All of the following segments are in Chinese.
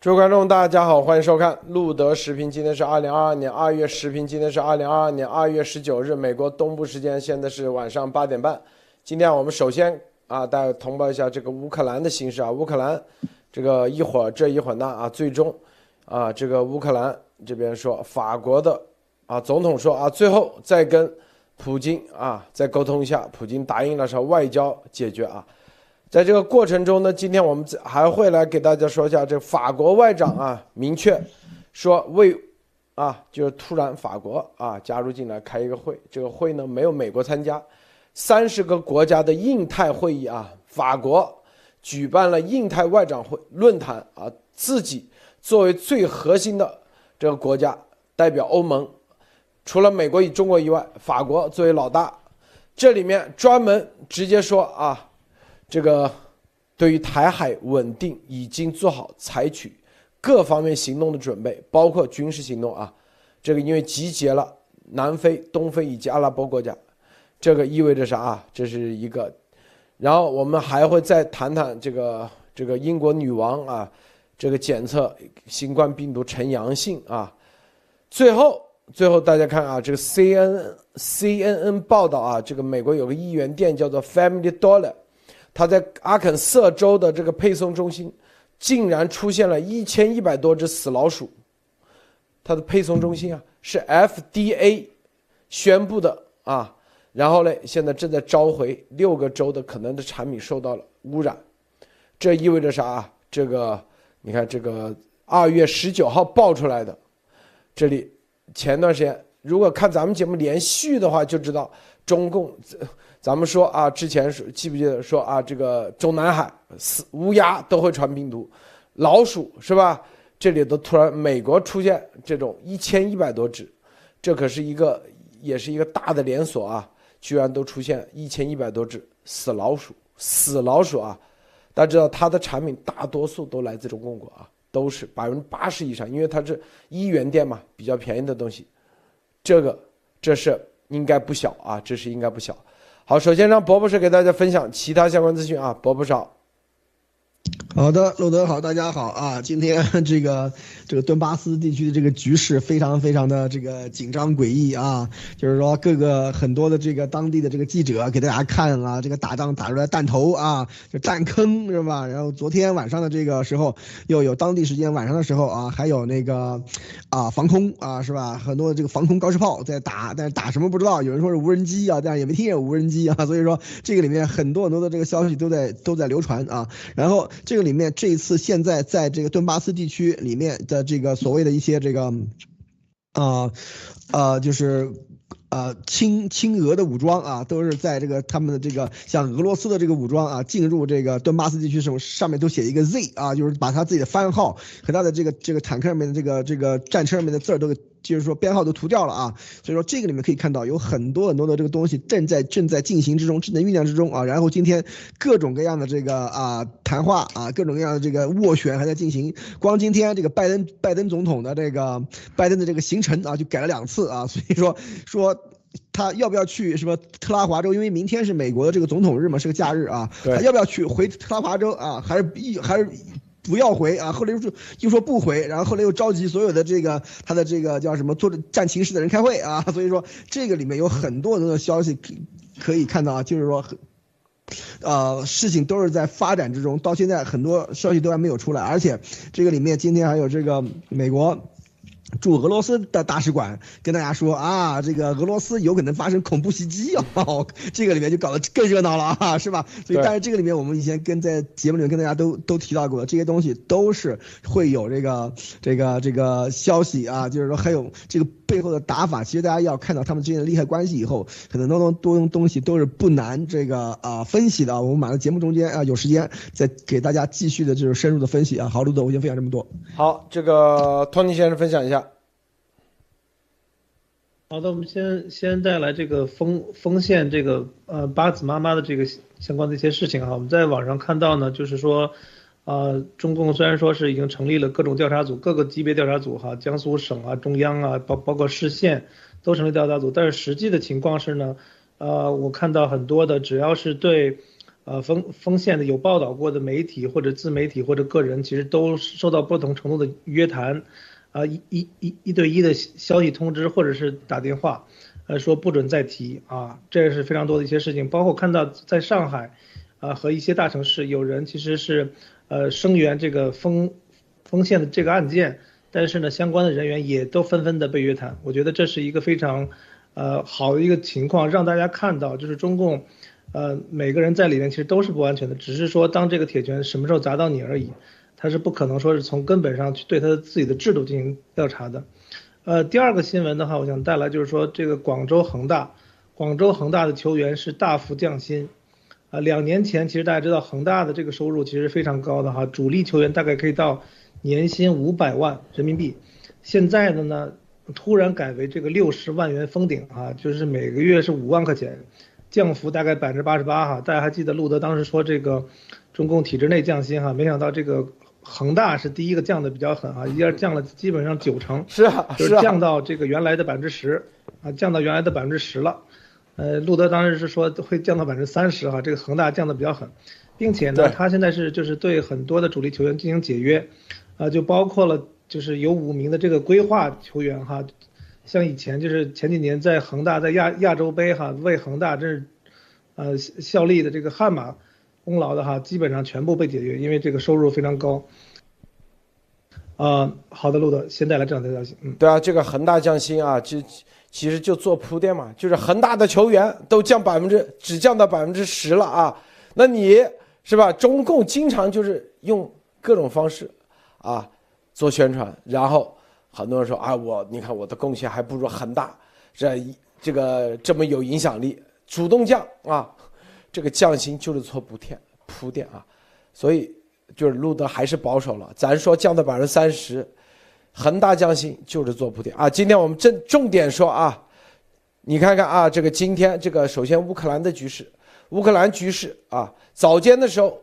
诸位观众，大家好，欢迎收看路德时评。今天是二零二二年二月时评，今天是二零二二年二月十九日，美国东部时间现在是晚上八点半。今天我们首先啊，大家通报一下这个乌克兰的形势啊。乌克兰这个一会儿这一会儿那啊，最终啊，这个乌克兰这边说法国的啊总统说啊，最后再跟普京啊再沟通一下，普京答应了说外交解决啊。在这个过程中呢，今天我们还会来给大家说一下，这法国外长啊明确说为啊，就是突然法国啊加入进来开一个会，这个会呢没有美国参加，三十个国家的印太会议啊，法国举办了印太外长会论坛啊，自己作为最核心的这个国家代表欧盟，除了美国与中国以外，法国作为老大，这里面专门直接说啊。这个对于台海稳定已经做好采取各方面行动的准备，包括军事行动啊。这个因为集结了南非、东非以及阿拉伯国家，这个意味着啥啊？这是一个。然后我们还会再谈谈这个这个英国女王啊，这个检测新冠病毒呈阳性啊。最后，最后大家看啊，这个 C N C N N 报道啊，这个美国有个一元店叫做 Family Dollar。他在阿肯色州的这个配送中心，竟然出现了一千一百多只死老鼠。他的配送中心啊，是 FDA 宣布的啊，然后呢，现在正在召回六个州的可能的产品受到了污染。这意味着啥？这个你看，这个二月十九号爆出来的，这里前段时间如果看咱们节目连续的话，就知道中共。咱们说啊，之前是记不记得说啊，这个中南海死乌鸦都会传病毒，老鼠是吧？这里都突然美国出现这种一千一百多只，这可是一个也是一个大的连锁啊，居然都出现一千一百多只死老鼠，死老鼠啊！大家知道它的产品大多数都来自中共国啊，都是百分之八十以上，因为它是一元店嘛，比较便宜的东西，这个这是应该不小啊，这是应该不小。好，首先让博博士给大家分享其他相关资讯啊，博博士。好好的，路德好，大家好啊！今天这个这个顿巴斯地区的这个局势非常非常的这个紧张诡异啊，就是说各个很多的这个当地的这个记者给大家看啊，这个打仗打出来弹头啊，就弹坑是吧？然后昨天晚上的这个时候，又有当地时间晚上的时候啊，还有那个啊防空啊是吧？很多的这个防空高射炮在打，但是打什么不知道，有人说是无人机啊，但是也没听见无人机啊，所以说这个里面很多很多的这个消息都在都在流传啊，然后这个。里面这一次现在在这个顿巴斯地区里面的这个所谓的一些这个，啊，呃，就是呃亲亲俄的武装啊，都是在这个他们的这个像俄罗斯的这个武装啊进入这个顿巴斯地区时候，上面都写一个 Z 啊，就是把他自己的番号和他的这个这个坦克上面的这个这个战车上面的字儿都给。就是说编号都涂掉了啊，所以说这个里面可以看到有很多很多的这个东西正在正在进行之中，正在酝酿之中啊。然后今天各种各样的这个啊谈话啊，各种各样的这个斡旋还在进行。光今天这个拜登拜登总统的这个拜登的这个行程啊，就改了两次啊。所以说说他要不要去什么特拉华州？因为明天是美国的这个总统日嘛，是个假日啊。他要不要去回特拉华州啊？还是一还是？不要回啊！后来又说又说不回，然后后来又召集所有的这个他的这个叫什么做战情室的人开会啊！所以说这个里面有很多的消息可以看到啊，就是说，呃，事情都是在发展之中，到现在很多消息都还没有出来，而且这个里面今天还有这个美国。驻俄罗斯的大使馆跟大家说啊，这个俄罗斯有可能发生恐怖袭击 哦，这个里面就搞得更热闹了啊，是吧？所以，但是这个里面我们以前跟在节目里面跟大家都都提到过，这些东西都是会有这个这个这个消息啊，就是说还有这个背后的打法。其实大家要看到他们之间的利害关系以后，可能多多多东西都是不难这个啊分析的。我们马上节目中间啊有时间再给大家继续的就是深入的分析啊。好，卢总，我先分享这么多。好，这个托尼先生分享一下。好的，我们先先带来这个丰丰县这个呃八子妈妈的这个相关的一些事情啊。我们在网上看到呢，就是说，呃，中共虽然说是已经成立了各种调查组，各个级别调查组哈，江苏省啊、中央啊，包包括市县都成立调查组，但是实际的情况是呢，呃，我看到很多的只要是对呃锋锋线的有报道过的媒体或者自媒体或者个人，其实都受到不同程度的约谈，啊一一一一对一的消息通知或者是打电话，呃说不准再提啊，这也是非常多的一些事情，包括看到在上海，啊和一些大城市有人其实是呃声援这个锋锋线的这个案件。但是呢，相关的人员也都纷纷的被约谈，我觉得这是一个非常，呃，好的一个情况，让大家看到，就是中共，呃，每个人在里面其实都是不安全的，只是说当这个铁拳什么时候砸到你而已，他是不可能说是从根本上去对他的自己的制度进行调查的。呃，第二个新闻的话，我想带来就是说这个广州恒大，广州恒大的球员是大幅降薪，啊，两年前其实大家知道恒大的这个收入其实非常高的哈，主力球员大概可以到。年薪五百万人民币，现在的呢，突然改为这个六十万元封顶啊，就是每个月是五万块钱，降幅大概百分之八十八哈。大家还记得路德当时说这个中共体制内降薪哈，没想到这个恒大是第一个降的比较狠啊，一下降了基本上九成，是啊，就是降到这个原来的百分之十啊，降到原来的百分之十了。呃，路德当时是说会降到百分之三十哈，这个恒大降的比较狠，并且呢，他现在是就是对很多的主力球员进行解约。啊，就包括了，就是有五名的这个规划球员哈，像以前就是前几年在恒大在亚亚洲杯哈为恒大这是，呃效力的这个悍马功劳的哈，基本上全部被解约，因为这个收入非常高。啊，好的，路德先带来这样的消息，嗯，对啊，这个恒大降薪啊，就其实就做铺垫嘛，就是恒大的球员都降百分之只降到百分之十了啊，那你是吧？中共经常就是用各种方式。啊，做宣传，然后很多人说啊，我你看我的贡献还不如恒大，这这个这么有影响力，主动降啊，这个降薪就是做铺垫铺垫啊，所以就是路德还是保守了，咱说降到百分之三十，恒大降薪就是做铺垫啊。今天我们正重点说啊，你看看啊，这个今天这个首先乌克兰的局势，乌克兰局势啊，早间的时候。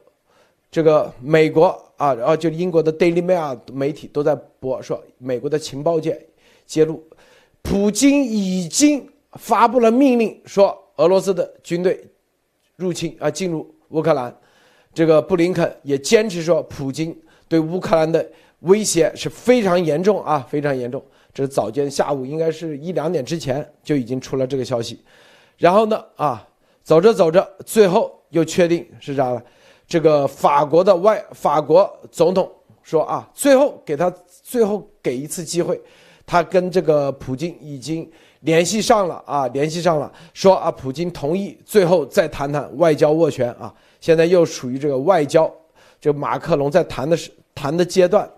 这个美国啊，然后就英国的 Daily Mail 媒体都在播说，美国的情报界揭露，普京已经发布了命令，说俄罗斯的军队入侵啊进入乌克兰。这个布林肯也坚持说，普京对乌克兰的威胁是非常严重啊，非常严重。这是早间下午，应该是一两点之前就已经出了这个消息。然后呢，啊，走着走着，最后又确定是啥了？这个法国的外法国总统说啊，最后给他最后给一次机会，他跟这个普京已经联系上了啊，联系上了，说啊，普京同意最后再谈谈外交斡旋啊，现在又处于这个外交，就马克龙在谈的是谈的阶段，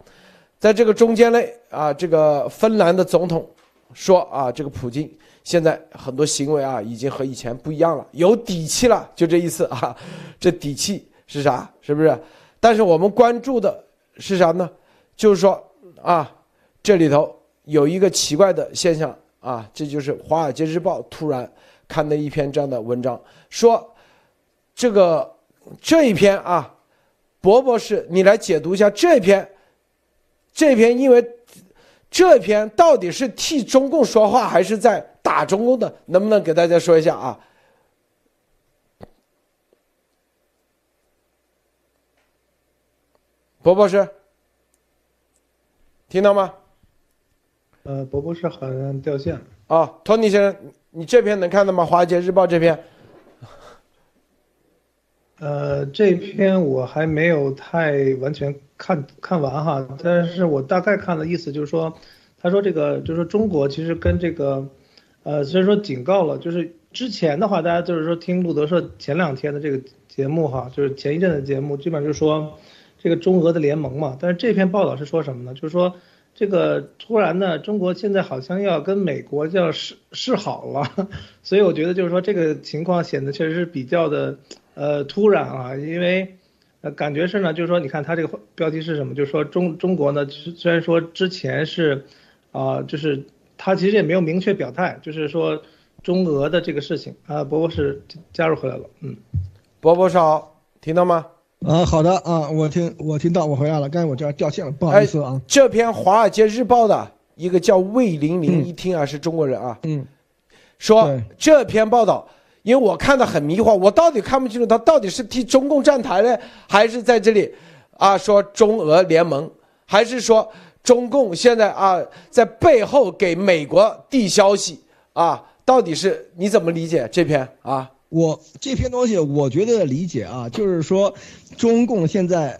在这个中间呢啊，这个芬兰的总统说啊，这个普京现在很多行为啊，已经和以前不一样了，有底气了，就这意思啊，这底气。是啥？是不是？但是我们关注的是啥呢？就是说啊，这里头有一个奇怪的现象啊，这就是《华尔街日报》突然刊的一篇这样的文章，说这个这一篇啊，博博士，你来解读一下这篇。这篇因为这篇到底是替中共说话还是在打中共的？能不能给大家说一下啊？博博士，听到吗？呃，博博士好像掉线了。啊，托尼先生，你这篇能看到吗？《华尔街日报》这篇？呃，这篇我还没有太完全看看完哈，但是我大概看的意思就是说，他说这个就是说中国其实跟这个，呃，虽然说警告了，就是之前的话，大家就是说听路德社前两天的这个节目哈，就是前一阵的节目，基本上就是说。这个中俄的联盟嘛，但是这篇报道是说什么呢？就是说，这个突然呢，中国现在好像要跟美国要示示好了，所以我觉得就是说这个情况显得确实是比较的呃突然啊，因为呃感觉是呢，就是说你看他这个标题是什么？就是说中中国呢，虽然说之前是啊，就是他其实也没有明确表态，就是说中俄的这个事情啊，伯伯是加入回来了，嗯，伯伯少听到吗？啊，好的啊，我听我听到，我回来了。刚才我这儿掉线了，不好意思啊。这篇《华尔街日报》的一个叫魏玲玲，一听啊是中国人啊，嗯，说这篇报道因为我看的很迷惑，我到底看不清楚他到底是替中共站台呢，还是在这里啊说中俄联盟，还是说中共现在啊在背后给美国递消息啊？到底是你怎么理解这篇啊？我这篇东西，我觉得理解啊，就是说中共现在。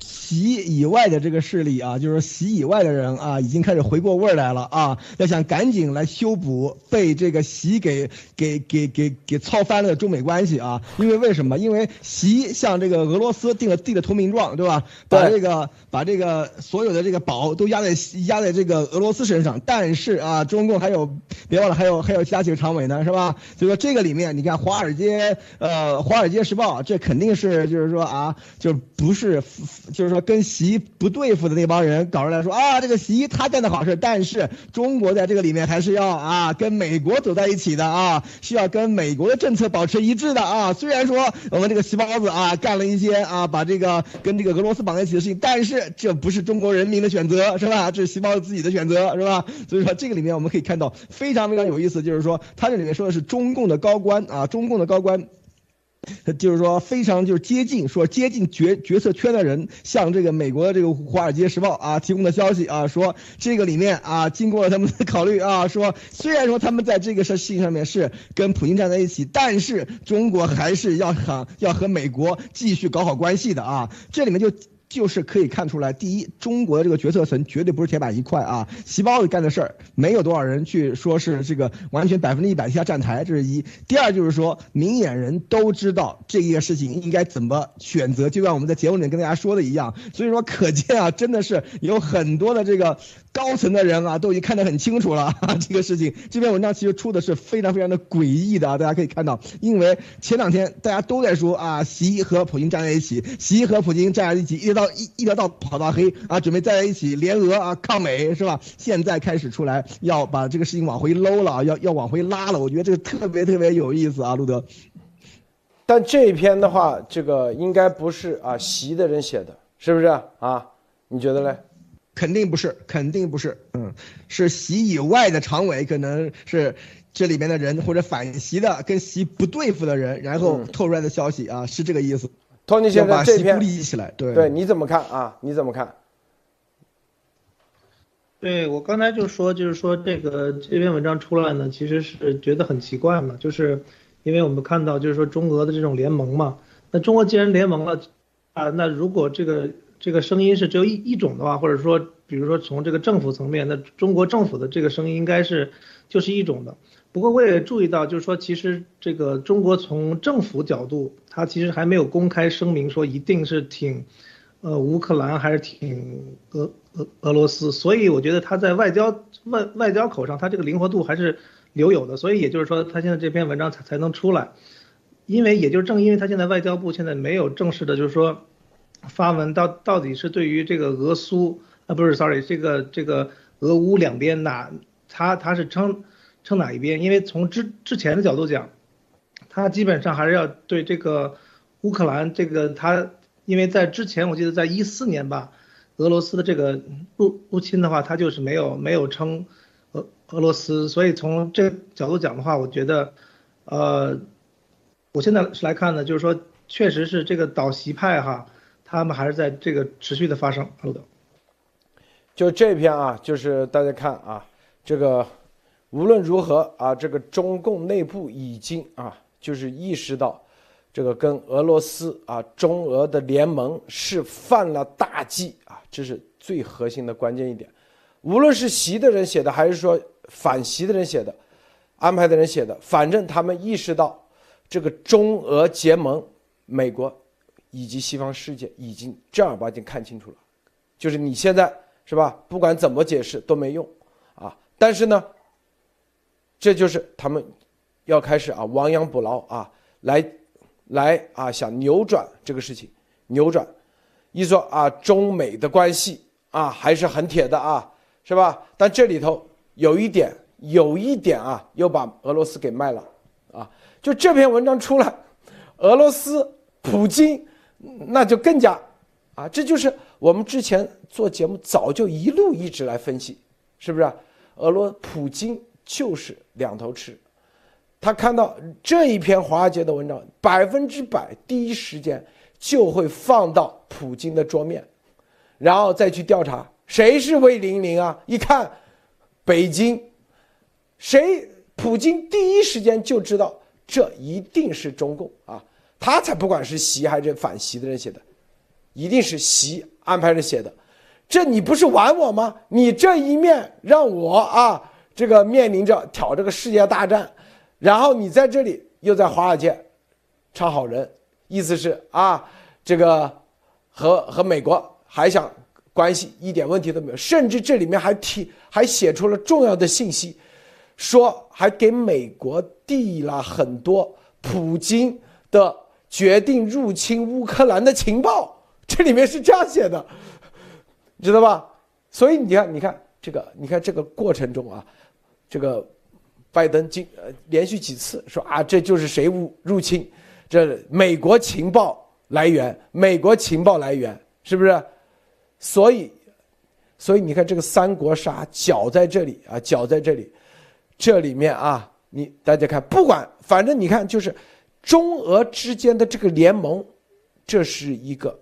习以外的这个势力啊，就是习以外的人啊，已经开始回过味儿来了啊，要想赶紧来修补被这个习给给给给给操翻了的中美关系啊。因为为什么？因为习向这个俄罗斯订了递了投名状，对吧？把这个把这个所有的这个宝都压在压在这个俄罗斯身上。但是啊，中共还有别忘了还有还有其他几个常委呢，是吧？所以说这个里面，你看华尔街呃华尔街时报，这肯定是就是说啊，就不是就是说。跟习不对付的那帮人搞出来说啊，这个习他干的好事，但是中国在这个里面还是要啊跟美国走在一起的啊，需要跟美国的政策保持一致的啊。虽然说我们这个习包子啊干了一些啊把这个跟这个俄罗斯绑在一起的事情，但是这不是中国人民的选择是吧？这是习包子自己的选择是吧？所以说这个里面我们可以看到非常非常有意思，就是说他这里面说的是中共的高官啊，中共的高官。就是说，非常就是接近，说接近决决策圈的人，向这个美国的这个《华尔街时报》啊提供的消息啊，说这个里面啊，经过了他们的 考虑啊，说虽然说他们在这个事事情上面是跟普京站在一起，但是中国还是要和要和美国继续搞好关系的啊，这里面就。就是可以看出来，第一，中国的这个决策层绝对不是铁板一块啊，细胞子干的事儿，没有多少人去说是这个完全百分之一百下站台，这是一。第二就是说，明眼人都知道这件事情应该怎么选择，就像我们在节目里跟大家说的一样。所以说，可见啊，真的是有很多的这个高层的人啊，都已经看得很清楚了 这个事情。这篇文章其实出的是非常非常的诡异的啊，大家可以看到，因为前两天大家都在说啊，习和普京站在一起，习和普京站在一起，一直到。一一条道跑到黑啊，准备站在一起联俄啊抗美是吧？现在开始出来要把这个事情往回搂了啊，要要往回拉了。我觉得这个特别特别有意思啊，路德。但这一篇的话，这个应该不是啊习的人写的，是不是啊？你觉得嘞？肯定不是，肯定不是。嗯，是习以外的常委，可能是这里面的人或者反习的、跟习不对付的人，然后透出来的消息啊，是这个意思。托尼先生，这篇立起来，对对，你怎么看啊？你怎么看？对我刚才就说，就是说这个这篇文章出来呢，其实是觉得很奇怪嘛，就是因为我们看到，就是说中俄的这种联盟嘛，那中国既然联盟了啊，那如果这个这个声音是只有一一种的话，或者说，比如说从这个政府层面，那中国政府的这个声音应该是就是一种的。不过我也注意到，就是说，其实这个中国从政府角度，它其实还没有公开声明说一定是挺，呃，乌克兰还是挺俄俄俄罗斯，所以我觉得他在外交外外交口上，他这个灵活度还是留有的。所以也就是说，他现在这篇文章才才能出来，因为也就正因为他现在外交部现在没有正式的，就是说发文到到底是对于这个俄苏啊不是，sorry，这个这个俄乌两边哪他他是称。称哪一边？因为从之之前的角度讲，他基本上还是要对这个乌克兰这个他，因为在之前我记得在一四年吧，俄罗斯的这个入入侵的话，他就是没有没有称俄俄罗斯，所以从这个角度讲的话，我觉得，呃，我现在是来看呢，就是说确实是这个倒西派哈，他们还是在这个持续的发生。好的，就这篇啊，就是大家看啊，这个。无论如何啊，这个中共内部已经啊，就是意识到，这个跟俄罗斯啊中俄的联盟是犯了大忌啊，这是最核心的关键一点。无论是习的人写的，还是说反习的人写的，安排的人写的，反正他们意识到，这个中俄结盟，美国以及西方世界已经正儿八经看清楚了，就是你现在是吧？不管怎么解释都没用啊。但是呢。这就是他们要开始啊亡羊补牢啊，来来啊想扭转这个事情，扭转，一说啊中美的关系啊还是很铁的啊，是吧？但这里头有一点，有一点啊又把俄罗斯给卖了啊，就这篇文章出来，俄罗斯普京那就更加啊，这就是我们之前做节目早就一路一直来分析，是不是？俄罗普京。就是两头吃，他看到这一篇华尔街的文章，百分之百第一时间就会放到普京的桌面，然后再去调查谁是魏零零啊？一看，北京，谁？普京第一时间就知道这一定是中共啊，他才不管是习还是反习的人写的，一定是习安排着写的。这你不是玩我吗？你这一面让我啊，这个面临着挑这个世界大战，然后你在这里又在华尔街唱好人，意思是啊，这个和和美国还想关系一点问题都没有，甚至这里面还提还写出了重要的信息，说还给美国递了很多普京的决定入侵乌克兰的情报，这里面是这样写的。知道吧？所以你看，你看这个，你看这个过程中啊，这个拜登经呃连续几次说啊，这就是谁入入侵，这美国情报来源，美国情报来源是不是？所以，所以你看这个三国杀搅在这里啊，搅在这里，这里面啊，你大家看，不管反正你看，就是中俄之间的这个联盟，这是一个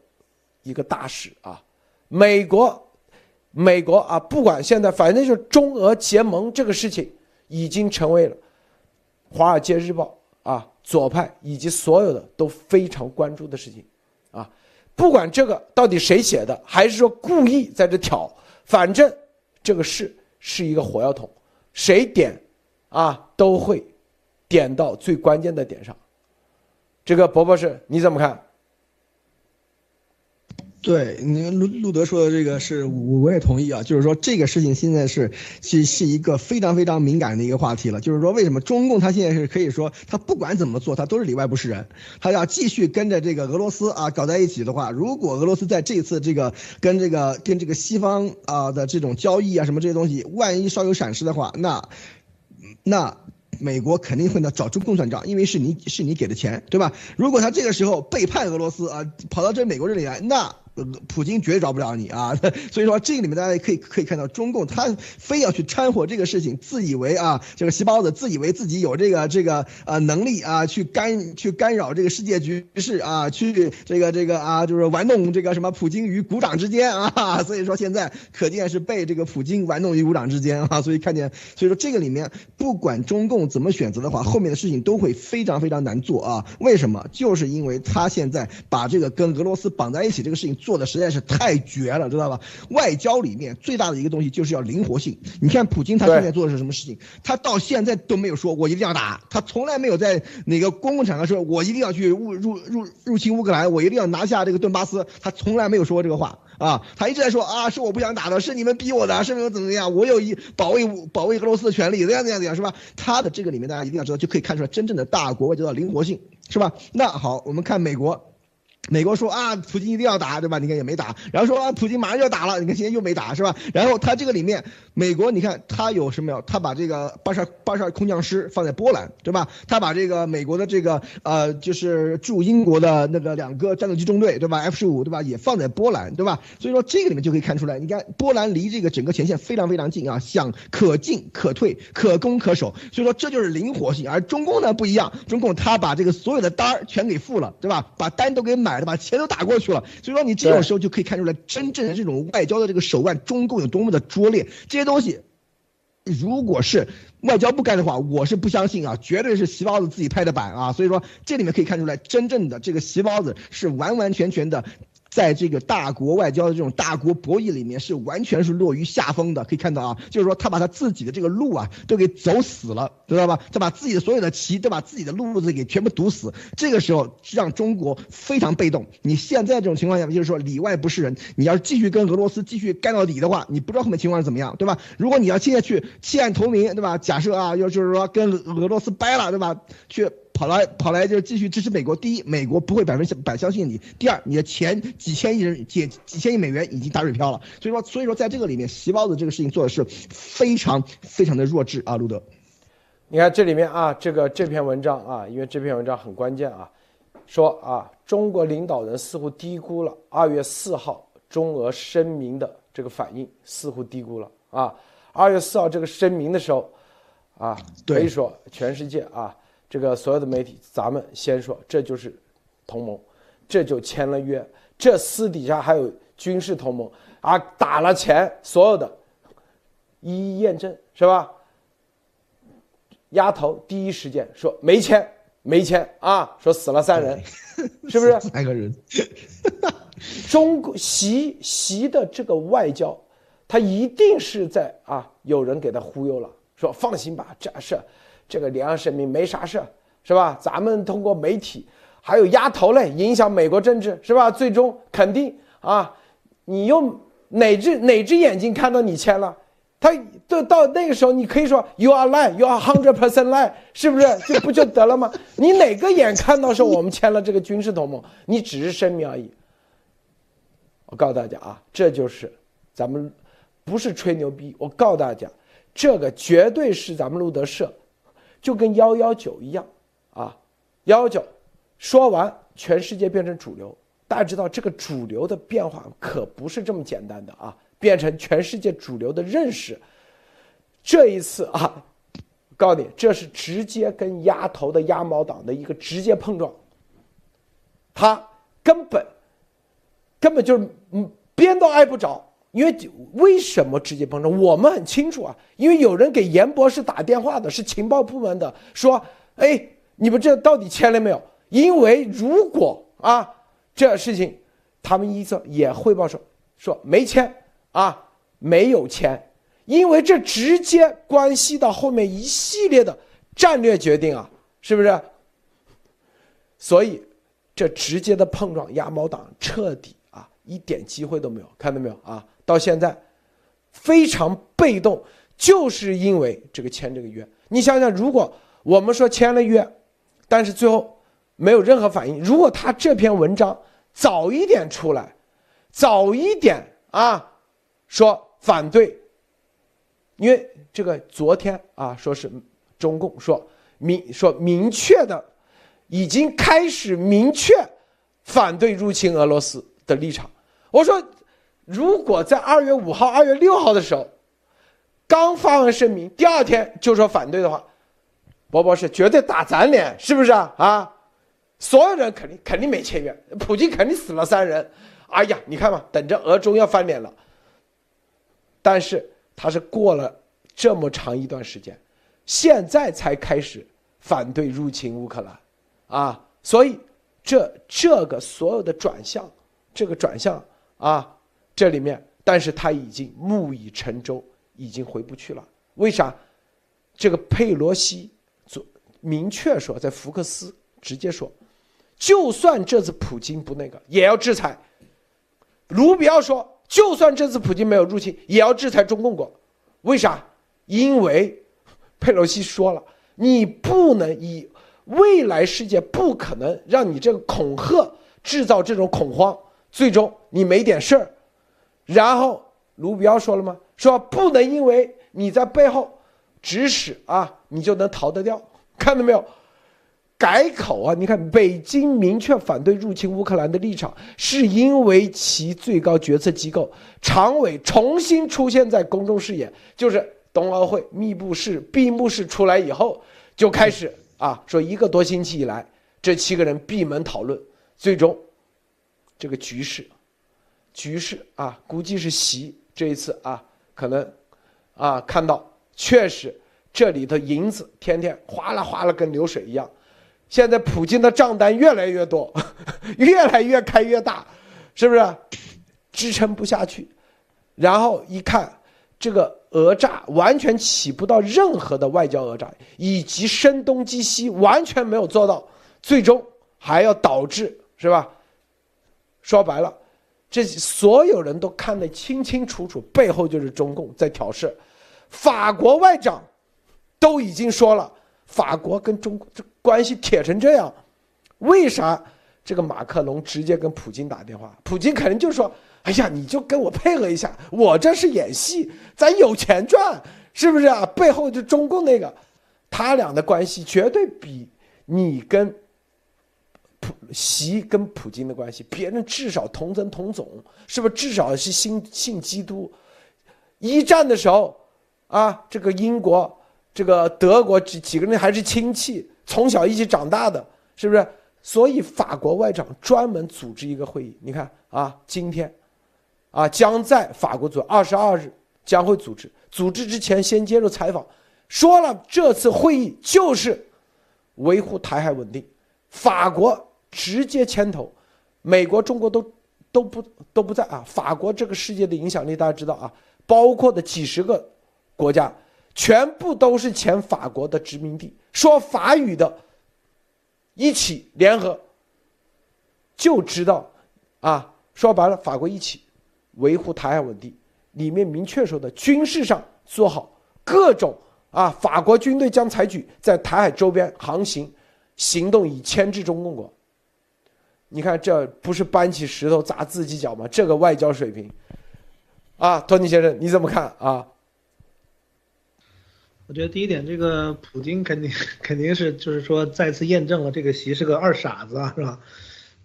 一个大事啊。美国，美国啊，不管现在，反正就是中俄结盟这个事情，已经成为了《华尔街日报》啊左派以及所有的都非常关注的事情，啊，不管这个到底谁写的，还是说故意在这挑，反正这个事是一个火药桶，谁点，啊，都会点到最关键的点上。这个伯博士你怎么看？对，你路路德说的这个是，我我也同意啊。就是说，这个事情现在是是是一个非常非常敏感的一个话题了。就是说，为什么中共他现在是可以说，他不管怎么做，他都是里外不是人。他要继续跟着这个俄罗斯啊搞在一起的话，如果俄罗斯在这次这个跟这个跟这个西方啊的这种交易啊什么这些东西，万一稍有闪失的话，那那美国肯定会呢找中共算账，因为是你是你给的钱，对吧？如果他这个时候背叛俄罗斯啊，跑到这美国这里来，那。普京绝对饶不了你啊！所以说这个里面大家可以可以看到，中共他非要去掺和这个事情，自以为啊这个细胞子自以为自己有这个这个呃能力啊去干去干扰这个世界局势啊，去这个这个啊就是玩弄这个什么普京于股掌之间啊！所以说现在可见是被这个普京玩弄于股掌之间啊！所以看见，所以说这个里面不管中共怎么选择的话，后面的事情都会非常非常难做啊！为什么？就是因为他现在把这个跟俄罗斯绑在一起这个事情。做的实在是太绝了，知道吧？外交里面最大的一个东西就是要灵活性。你看普京他现在做的是什么事情？他到现在都没有说我一定要打，他从来没有在哪个公共场合说我一定要去入入入入侵乌克兰，我一定要拿下这个顿巴斯，他从来没有说过这个话啊！他一直在说啊，是我不想打的，是你们逼我的，是你们怎么样？我有一保卫保卫俄罗斯的权利，怎样怎样怎样，是吧？他的这个里面大家一定要知道，就可以看出来真正的大国外交的灵活性，是吧？那好，我们看美国。美国说啊，普京一定要打，对吧？你看也没打，然后说啊，普京马上就要打了，你看现在又没打，是吧？然后他这个里面，美国你看他有什么呀？他把这个八十二八十二空降师放在波兰，对吧？他把这个美国的这个呃，就是驻英国的那个两个战斗机中队，对吧？F 十五，对吧？也放在波兰，对吧？所以说这个里面就可以看出来，你看波兰离这个整个前线非常非常近啊，想可进可退，可攻可守，所以说这就是灵活性。而中共呢不一样，中共他把这个所有的单儿全给付了，对吧？把单都给买。把钱都打过去了，所以说你这种时候就可以看出来，真正的这种外交的这个手腕，中共有多么的拙劣。这些东西，如果是外交部干的话，我是不相信啊，绝对是席包子自己拍的板啊。所以说这里面可以看出来，真正的这个席包子是完完全全的。在这个大国外交的这种大国博弈里面，是完全是落于下风的。可以看到啊，就是说他把他自己的这个路啊都给走死了，知道吧？他把自己的所有的棋都把自己的路子给全部堵死。这个时候让中国非常被动。你现在这种情况下，就是说里外不是人。你要是继续跟俄罗斯继续干到底的话，你不知道后面情况是怎么样，对吧？如果你要现在去弃暗投明，对吧？假设啊，要就是说跟俄罗斯掰了，对吧？去。跑来跑来就继续支持美国。第一，美国不会百分之百相信你；第二，你的钱几千亿人几几千亿美元已经打水漂了。所以说，所以说在这个里面，席包子这个事情做的是非常非常的弱智啊，路德。你看这里面啊，这个这篇文章啊，因为这篇文章很关键啊，说啊，中国领导人似乎低估了二月四号中俄声明的这个反应，似乎低估了啊。二月四号这个声明的时候啊，可以说全世界啊。这个所有的媒体，咱们先说，这就是同盟，这就签了约，这私底下还有军事同盟啊，打了钱，所有的，一一验证是吧？丫头第一时间说没签，没签啊，说死了三人，是不是？三个人。中国习习的这个外交，他一定是在啊，有人给他忽悠了，说放心吧，这事。这个两岸声明没啥事，是吧？咱们通过媒体，还有压头嘞，影响美国政治，是吧？最终肯定啊，你用哪只哪只眼睛看到你签了？他都到那个时候，你可以说 you are lie，you are hundred percent lie，是不是？就不就得了吗？你哪个眼看到说我们签了这个军事同盟？你只是声明而已。我告诉大家啊，这就是咱们不是吹牛逼，我告诉大家，这个绝对是咱们路德社。就跟幺幺九一样，啊，幺幺九说完，全世界变成主流。大家知道这个主流的变化可不是这么简单的啊，变成全世界主流的认识。这一次啊，告诉你，这是直接跟鸭头的鸭毛党的一个直接碰撞。他根本根本就是嗯，边都挨不着。因为为什么直接碰撞？我们很清楚啊，因为有人给严博士打电话的是情报部门的，说：“哎，你们这到底签了没有？”因为如果啊，这事情，他们一测也汇报说说没签啊，没有签，因为这直接关系到后面一系列的战略决定啊，是不是？所以这直接的碰撞，鸭毛党彻底啊，一点机会都没有，看到没有啊？到现在，非常被动，就是因为这个签这个约。你想想，如果我们说签了约，但是最后没有任何反应，如果他这篇文章早一点出来，早一点啊，说反对，因为这个昨天啊，说是中共说明说明确的，已经开始明确反对入侵俄罗斯的立场。我说。如果在二月五号、二月六号的时候，刚发完声明，第二天就说反对的话，博博士绝对打咱脸，是不是啊？啊，所有人肯定肯定没签约，普京肯定死了三人。哎呀，你看嘛，等着俄中要翻脸了。但是他是过了这么长一段时间，现在才开始反对入侵乌克兰，啊，所以这这个所有的转向，这个转向啊。这里面，但是他已经木已成舟，已经回不去了。为啥？这个佩洛西做明确说，在福克斯直接说，就算这次普京不那个，也要制裁。卢比奥说，就算这次普京没有入侵，也要制裁中共国。为啥？因为佩洛西说了，你不能以未来世界不可能让你这个恐吓制造这种恐慌，最终你没点事儿。然后卢比奥说了吗？说不能因为你在背后指使啊，你就能逃得掉。看到没有？改口啊！你看，北京明确反对入侵乌克兰的立场，是因为其最高决策机构常委重新出现在公众视野，就是冬奥会密布式闭幕式出来以后，就开始啊说一个多星期以来，这七个人闭门讨论，最终这个局势。局势啊，估计是习这一次啊，可能啊看到确实这里的银子天天哗啦哗啦跟流水一样，现在普京的账单越来越多，越来越开越大，是不是支撑不下去？然后一看这个讹诈完全起不到任何的外交讹诈，以及声东击西完全没有做到，最终还要导致是吧？说白了。这所有人都看得清清楚楚，背后就是中共在挑事。法国外长都已经说了，法国跟中国这关系铁成这样，为啥这个马克龙直接跟普京打电话？普京肯定就说：“哎呀，你就跟我配合一下，我这是演戏，咱有钱赚，是不是啊？”背后就中共那个，他俩的关系绝对比你跟。习跟普京的关系，别人至少同宗同种，是不是？至少是信信基督。一战的时候，啊，这个英国、这个德国几几个人还是亲戚，从小一起长大的，是不是？所以法国外长专门组织一个会议，你看啊，今天，啊将在法国组二十二日将会组织。组织之前先接受采访，说了这次会议就是维护台海稳定，法国直接牵头，美国、中国都都不都不在啊。法国这个世界的影响力大家知道啊，包括的几十个国家。全部都是前法国的殖民地，说法语的，一起联合，就知道，啊，说白了，法国一起维护台海稳定，里面明确说的，军事上做好各种啊，法国军队将采取在台海周边航行行动，以牵制中共国。你看，这不是搬起石头砸自己脚吗？这个外交水平，啊，托尼先生，你怎么看啊？我觉得第一点，这个普京肯定肯定是就是说再次验证了这个习是个二傻子啊，是吧？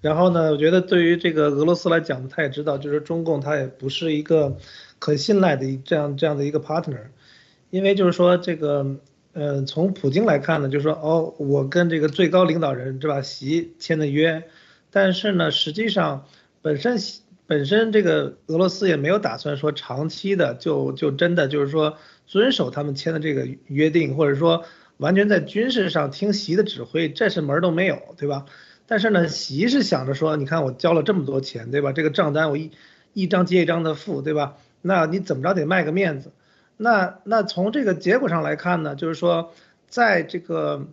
然后呢，我觉得对于这个俄罗斯来讲，他也知道，就是中共他也不是一个可信赖的这样这样的一个 partner，因为就是说这个呃，从普京来看呢，就是说哦，我跟这个最高领导人是吧，习签的约，但是呢，实际上本身本身这个俄罗斯也没有打算说长期的就就真的就是说。遵守他们签的这个约定，或者说完全在军事上听习的指挥，这是门都没有，对吧？但是呢，习是想着说，你看我交了这么多钱，对吧？这个账单我一一张接一张的付，对吧？那你怎么着得卖个面子？那那从这个结果上来看呢，就是说，在这个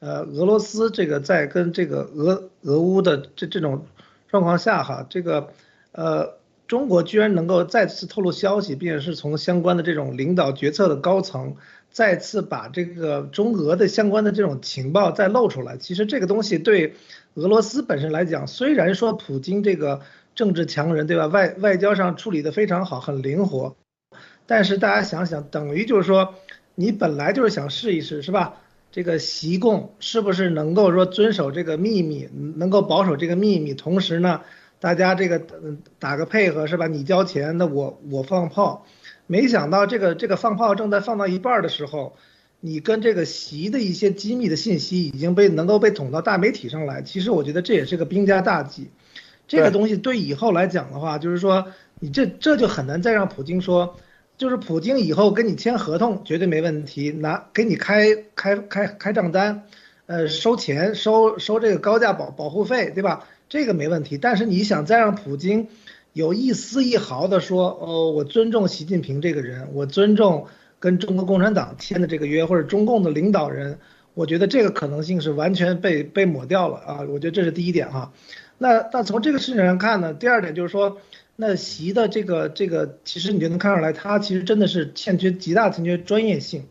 呃俄罗斯这个在跟这个俄俄乌的这这种状况下哈，这个呃。中国居然能够再次透露消息，并且是从相关的这种领导决策的高层再次把这个中俄的相关的这种情报再露出来。其实这个东西对俄罗斯本身来讲，虽然说普京这个政治强人，对吧？外外交上处理的非常好，很灵活，但是大家想想，等于就是说，你本来就是想试一试，是吧？这个习共是不是能够说遵守这个秘密，能够保守这个秘密，同时呢？大家这个打个配合是吧？你交钱，那我我放炮。没想到这个这个放炮正在放到一半的时候，你跟这个习的一些机密的信息已经被能够被捅到大媒体上来。其实我觉得这也是个兵家大忌。这个东西对以后来讲的话，就是说你这这就很难再让普京说，就是普京以后跟你签合同绝对没问题，拿给你开开开开账单，呃收钱收收这个高价保保护费，对吧？这个没问题，但是你想再让普京有一丝一毫的说，哦，我尊重习近平这个人，我尊重跟中国共产党签的这个约，或者中共的领导人，我觉得这个可能性是完全被被抹掉了啊！我觉得这是第一点哈。那那从这个事情上看呢，第二点就是说，那习的这个这个，其实你就能看出来，他其实真的是欠缺极大欠缺专业性。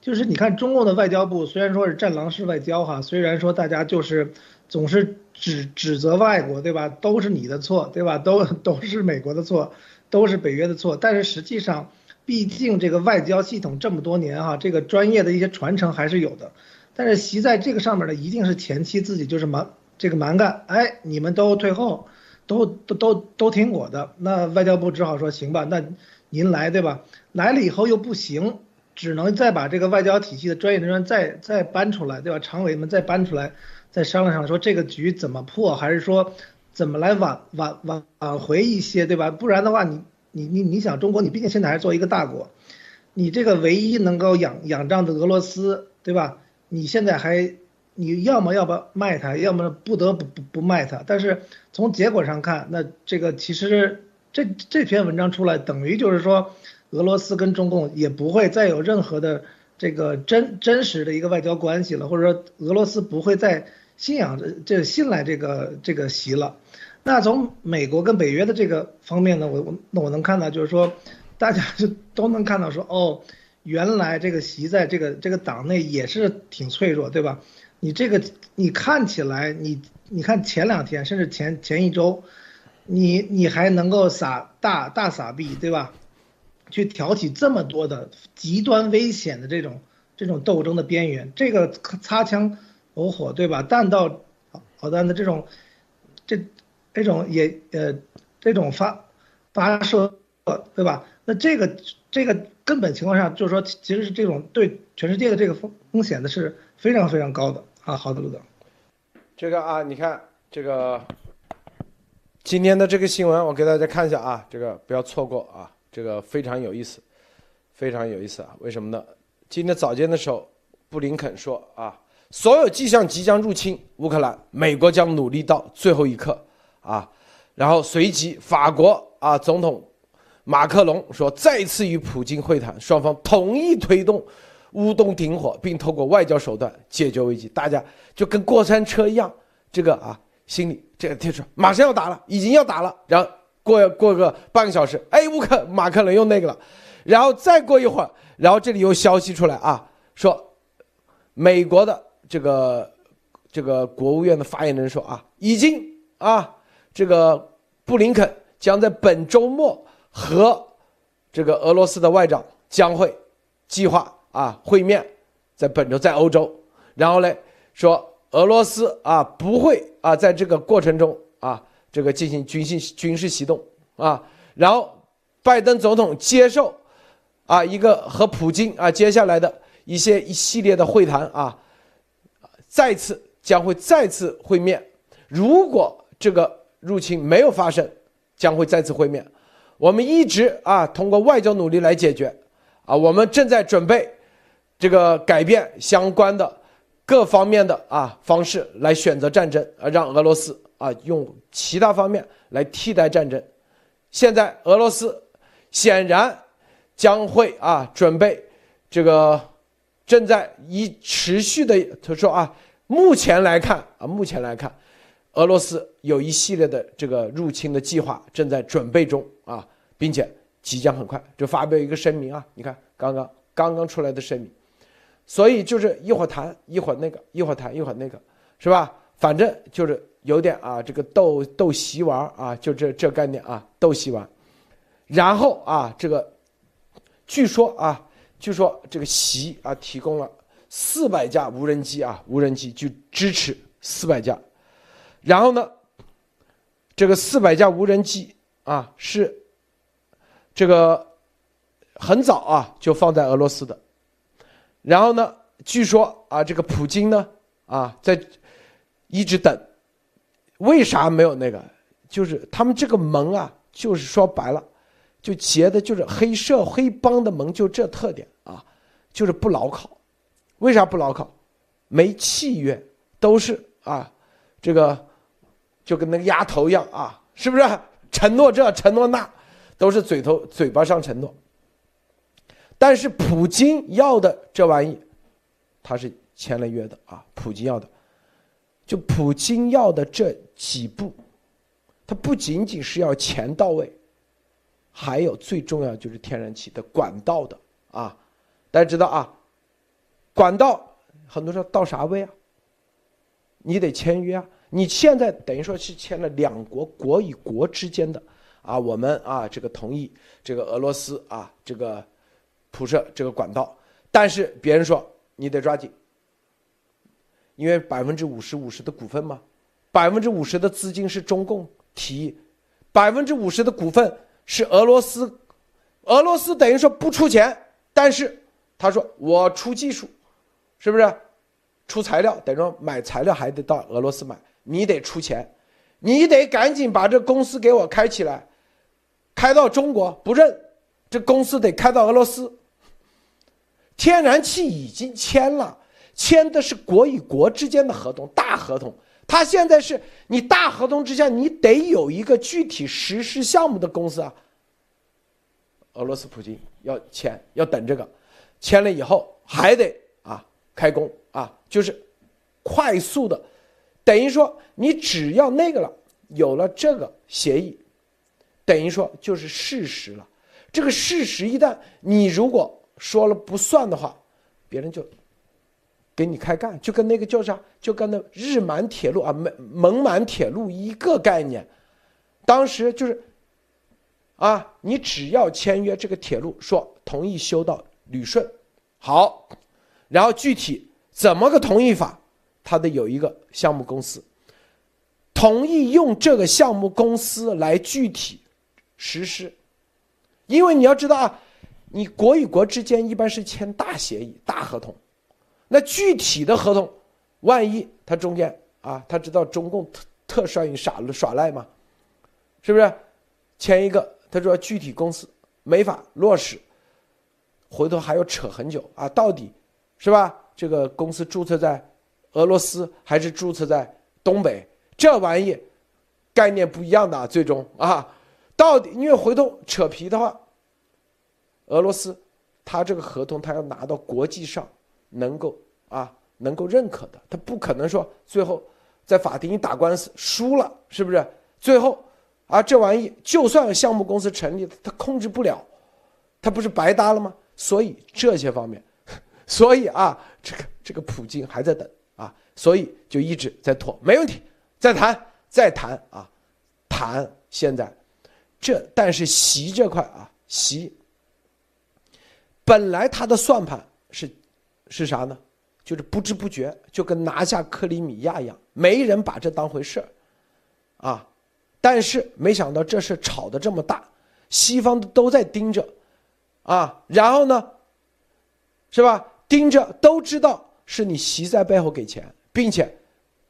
就是你看中共的外交部虽然说是战狼式外交哈，虽然说大家就是总是。指指责外国，对吧？都是你的错，对吧？都都是美国的错，都是北约的错。但是实际上，毕竟这个外交系统这么多年哈，这个专业的一些传承还是有的。但是习在这个上面呢，一定是前期自己就是蛮这个蛮干，哎，你们都退后，都都都都听我的。那外交部只好说行吧，那您来，对吧？来了以后又不行，只能再把这个外交体系的专业人员再再搬出来，对吧？常委们再搬出来。再商量商量，说这个局怎么破，还是说怎么来挽挽挽挽回一些，对吧？不然的话，你你你你想，中国你毕竟现在还是做一个大国，你这个唯一能够仰仰仗的俄罗斯，对吧？你现在还你要么要不卖它，要么不得不不不卖它。但是从结果上看，那这个其实这这篇文章出来，等于就是说，俄罗斯跟中共也不会再有任何的这个真真实的一个外交关系了，或者说俄罗斯不会再。信仰这这信赖这个这个习了，那从美国跟北约的这个方面呢，我我那我能看到就是说，大家就都能看到说哦，原来这个习在这个这个党内也是挺脆弱，对吧？你这个你看起来你你看前两天甚至前前一周，你你还能够撒大大撒币，对吧？去挑起这么多的极端危险的这种这种斗争的边缘，这个擦枪。走火对吧？弹道导弹的这种，这这种也呃，这种发发射对吧？那这个这个根本情况下就是说，其实是这种对全世界的这个风风险的是非常非常高的啊，好的，陆总。这个啊，你看这个今天的这个新闻，我给大家看一下啊，这个不要错过啊，这个非常有意思，非常有意思啊。为什么呢？今天早间的时候，布林肯说啊，所有迹象即将入侵乌克兰，美国将努力到最后一刻啊。然后随即法国啊总统马克龙说，再次与普京会谈，双方同意推动。乌东停火，并透过外交手段解决危机，大家就跟过山车一样，这个啊，心里这个听说马上要打了，已经要打了，然后过过个半个小时，哎，乌克马克龙又那个了，然后再过一会儿，然后这里有消息出来啊，说美国的这个这个国务院的发言人说啊，已经啊，这个布林肯将在本周末和这个俄罗斯的外长将会计划。啊，会面在本周在欧洲，然后呢，说俄罗斯啊不会啊在这个过程中啊这个进行军事军事行动啊，然后拜登总统接受啊一个和普京啊接下来的一些一系列的会谈啊，再次将会再次会面，如果这个入侵没有发生，将会再次会面，我们一直啊通过外交努力来解决啊，我们正在准备。这个改变相关的各方面的啊方式来选择战争啊，让俄罗斯啊用其他方面来替代战争。现在俄罗斯显然将会啊准备这个正在以持续的他说啊，目前来看啊，目前来看，俄罗斯有一系列的这个入侵的计划正在准备中啊，并且即将很快就发表一个声明啊，你看刚刚刚刚出来的声明。所以就是一会儿谈一会儿那个，一会儿谈一会儿那个，是吧？反正就是有点啊，这个斗斗席玩啊，就这这概念啊，斗席玩。然后啊，这个据说啊，据说这个习啊提供了四百架无人机啊，无人机就支持四百架。然后呢，这个四百架无人机啊是这个很早啊就放在俄罗斯的。然后呢？据说啊，这个普京呢，啊，在一直等，为啥没有那个？就是他们这个盟啊，就是说白了，就结的就是黑社黑帮的盟，就这特点啊，就是不牢靠。为啥不牢靠？没契约，都是啊，这个就跟那个丫头一样啊，是不是？承诺这，承诺那，都是嘴头嘴巴上承诺。但是普京要的这玩意，他是签了约的啊。普京要的，就普京要的这几步，他不仅仅是要钱到位，还有最重要就是天然气的管道的啊。大家知道啊，管道很多说到啥位啊？你得签约啊。你现在等于说是签了两国国与国之间的啊，我们啊这个同意这个俄罗斯啊这个。铺设这个管道，但是别人说你得抓紧，因为百分之五十五十的股份嘛，百分之五十的资金是中共提议，百分之五十的股份是俄罗斯，俄罗斯等于说不出钱，但是他说我出技术，是不是？出材料等于说买材料还得到俄罗斯买，你得出钱，你得赶紧把这公司给我开起来，开到中国不认，这公司得开到俄罗斯。天然气已经签了，签的是国与国之间的合同，大合同。他现在是你大合同之下，你得有一个具体实施项目的公司啊。俄罗斯普京要签，要等这个，签了以后还得啊开工啊，就是快速的，等于说你只要那个了，有了这个协议，等于说就是事实了。这个事实一旦你如果。说了不算的话，别人就给你开干，就跟那个叫啥，就跟那日满铁路啊、蒙蒙满铁路一个概念。当时就是啊，你只要签约这个铁路，说同意修到旅顺，好，然后具体怎么个同意法，他得有一个项目公司，同意用这个项目公司来具体实施，因为你要知道啊。你国与国之间一般是签大协议、大合同，那具体的合同，万一他中间啊，他知道中共特特善于耍耍赖吗？是不是？签一个他说具体公司没法落实，回头还要扯很久啊，到底是吧？这个公司注册在俄罗斯还是注册在东北？这玩意概念不一样的，最终啊，到底因为回头扯皮的话，俄罗斯他这个合同他要拿到国际上能够啊能够认可的，他不可能说最后在法庭一打官司输了，是不是？最后啊这玩意就算项目公司成立，他控制不了，他不是白搭了吗？所以这些方面，所以啊这个这个普京还在等啊，所以就一直在拖，没问题。再谈，再谈啊，谈现在，这但是习这块啊，习本来他的算盘是是啥呢？就是不知不觉就跟拿下克里米亚一样，没人把这当回事儿啊。但是没想到这事炒的这么大，西方都在盯着啊，然后呢，是吧？盯着都知道是你习在背后给钱，并且。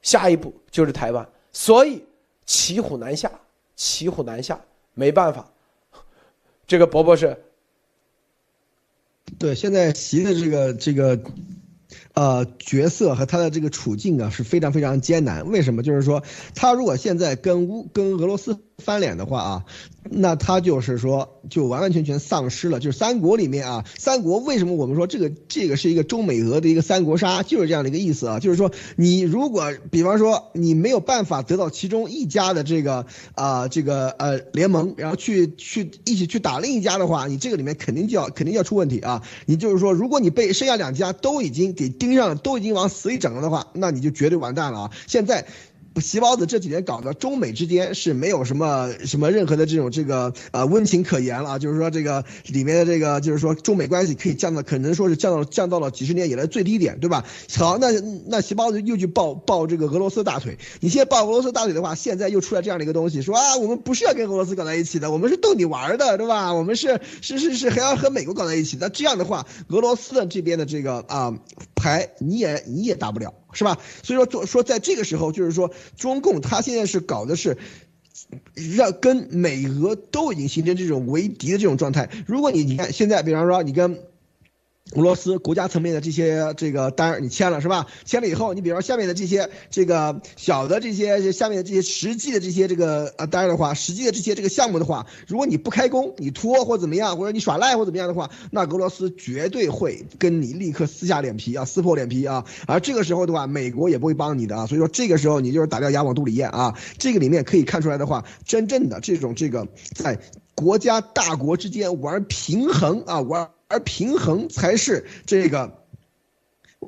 下一步就是台湾，所以骑虎难下，骑虎难下，没办法。这个伯伯是，对，现在习的这个这个。呃，角色和他的这个处境啊是非常非常艰难。为什么？就是说，他如果现在跟乌跟俄罗斯翻脸的话啊，那他就是说，就完完全全丧失了。就是三国里面啊，三国为什么我们说这个这个是一个中美俄的一个三国杀，就是这样的一个意思啊。就是说，你如果比方说你没有办法得到其中一家的这个啊这个呃联盟，然后去去一起去打另一家的话，你这个里面肯定就要肯定要出问题啊。你就是说，如果你被剩下两家都已经给。盯上了都已经往死里整了的话，那你就绝对完蛋了啊！现在。席包子这几年搞的中美之间是没有什么什么任何的这种这个呃温情可言了，就是说这个里面的这个就是说中美关系可以降到可能说是降到降到了几十年以来最低点，对吧？好，那那席包子又去抱抱这个俄罗斯大腿，你现在抱俄罗斯大腿的话，现在又出来这样的一个东西，说啊我们不是要跟俄罗斯搞在一起的，我们是逗你玩的，对吧？我们是是是是还要和美国搞在一起，那这样的话，俄罗斯的这边的这个啊还你也你也打不了。是吧？所以说，说说在这个时候，就是说，中共他现在是搞的是，让跟美俄都已经形成这种为敌的这种状态。如果你你看现在，比方说你跟。俄罗斯国家层面的这些这个单你签了是吧？签了以后，你比如说下面的这些这个小的这些下面的这些实际的这些这个呃单的话，实际的这些这个项目的话，如果你不开工，你拖或怎么样，或者你耍赖或怎么样的话，那俄罗斯绝对会跟你立刻撕下脸皮啊，撕破脸皮啊。而这个时候的话，美国也不会帮你的啊。所以说这个时候你就是打掉牙往肚里咽啊。这个里面可以看出来的话，真正的这种这个在国家大国之间玩平衡啊，玩。而平衡才是这个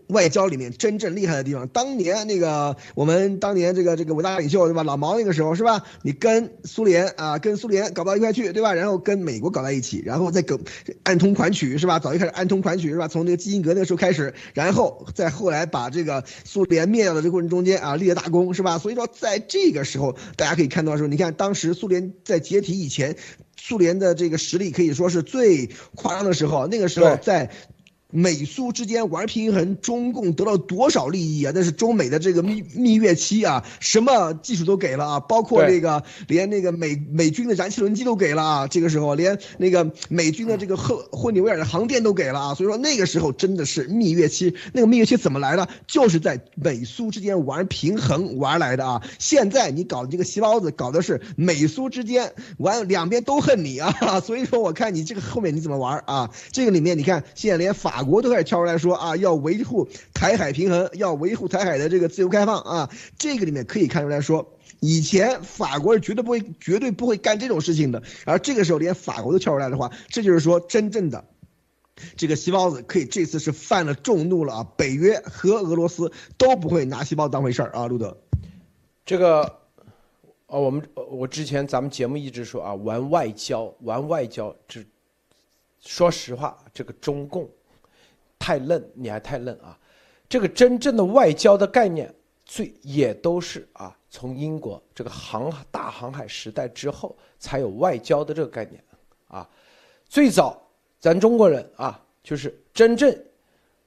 外交里面真正厉害的地方。当年那个我们当年这个这个伟大领袖对吧？老毛那个时候是吧？你跟苏联啊，跟苏联搞不到一块去对吧？然后跟美国搞在一起，然后再跟暗通款曲是吧？早就开始暗通款曲是吧？从那个基辛格那个时候开始，然后再后来把这个苏联灭掉的这个过程中间啊立了大功是吧？所以说在这个时候，大家可以看到说，你看当时苏联在解体以前。苏联的这个实力可以说是最夸张的时候，那个时候在。美苏之间玩平衡，中共得到多少利益啊？那是中美的这个蜜蜜月期啊，什么技术都给了啊，包括这个连那个美美军的燃气轮机都给了啊。这个时候连那个美军的这个赫霍尼韦尔的航电都给了啊。所以说那个时候真的是蜜月期。那个蜜月期怎么来的？就是在美苏之间玩平衡玩来的啊。现在你搞这个细包子，搞的是美苏之间玩两边都恨你啊。所以说我看你这个后面你怎么玩啊？这个里面你看现在连法。国都开始跳出来说啊，要维护台海平衡，要维护台海的这个自由开放啊。这个里面可以看出来说，以前法国是绝对不会、绝对不会干这种事情的。而这个时候连法国都跳出来的话，这就是说真正的这个西包子可以这次是犯了众怒了啊！北约和俄罗斯都不会拿西包当回事儿啊，路德。这个，哦，我们我之前咱们节目一直说啊，玩外交，玩外交，这说实话，这个中共。太嫩，你还太嫩啊！这个真正的外交的概念，最也都是啊，从英国这个航大航海时代之后才有外交的这个概念啊。最早咱中国人啊，就是真正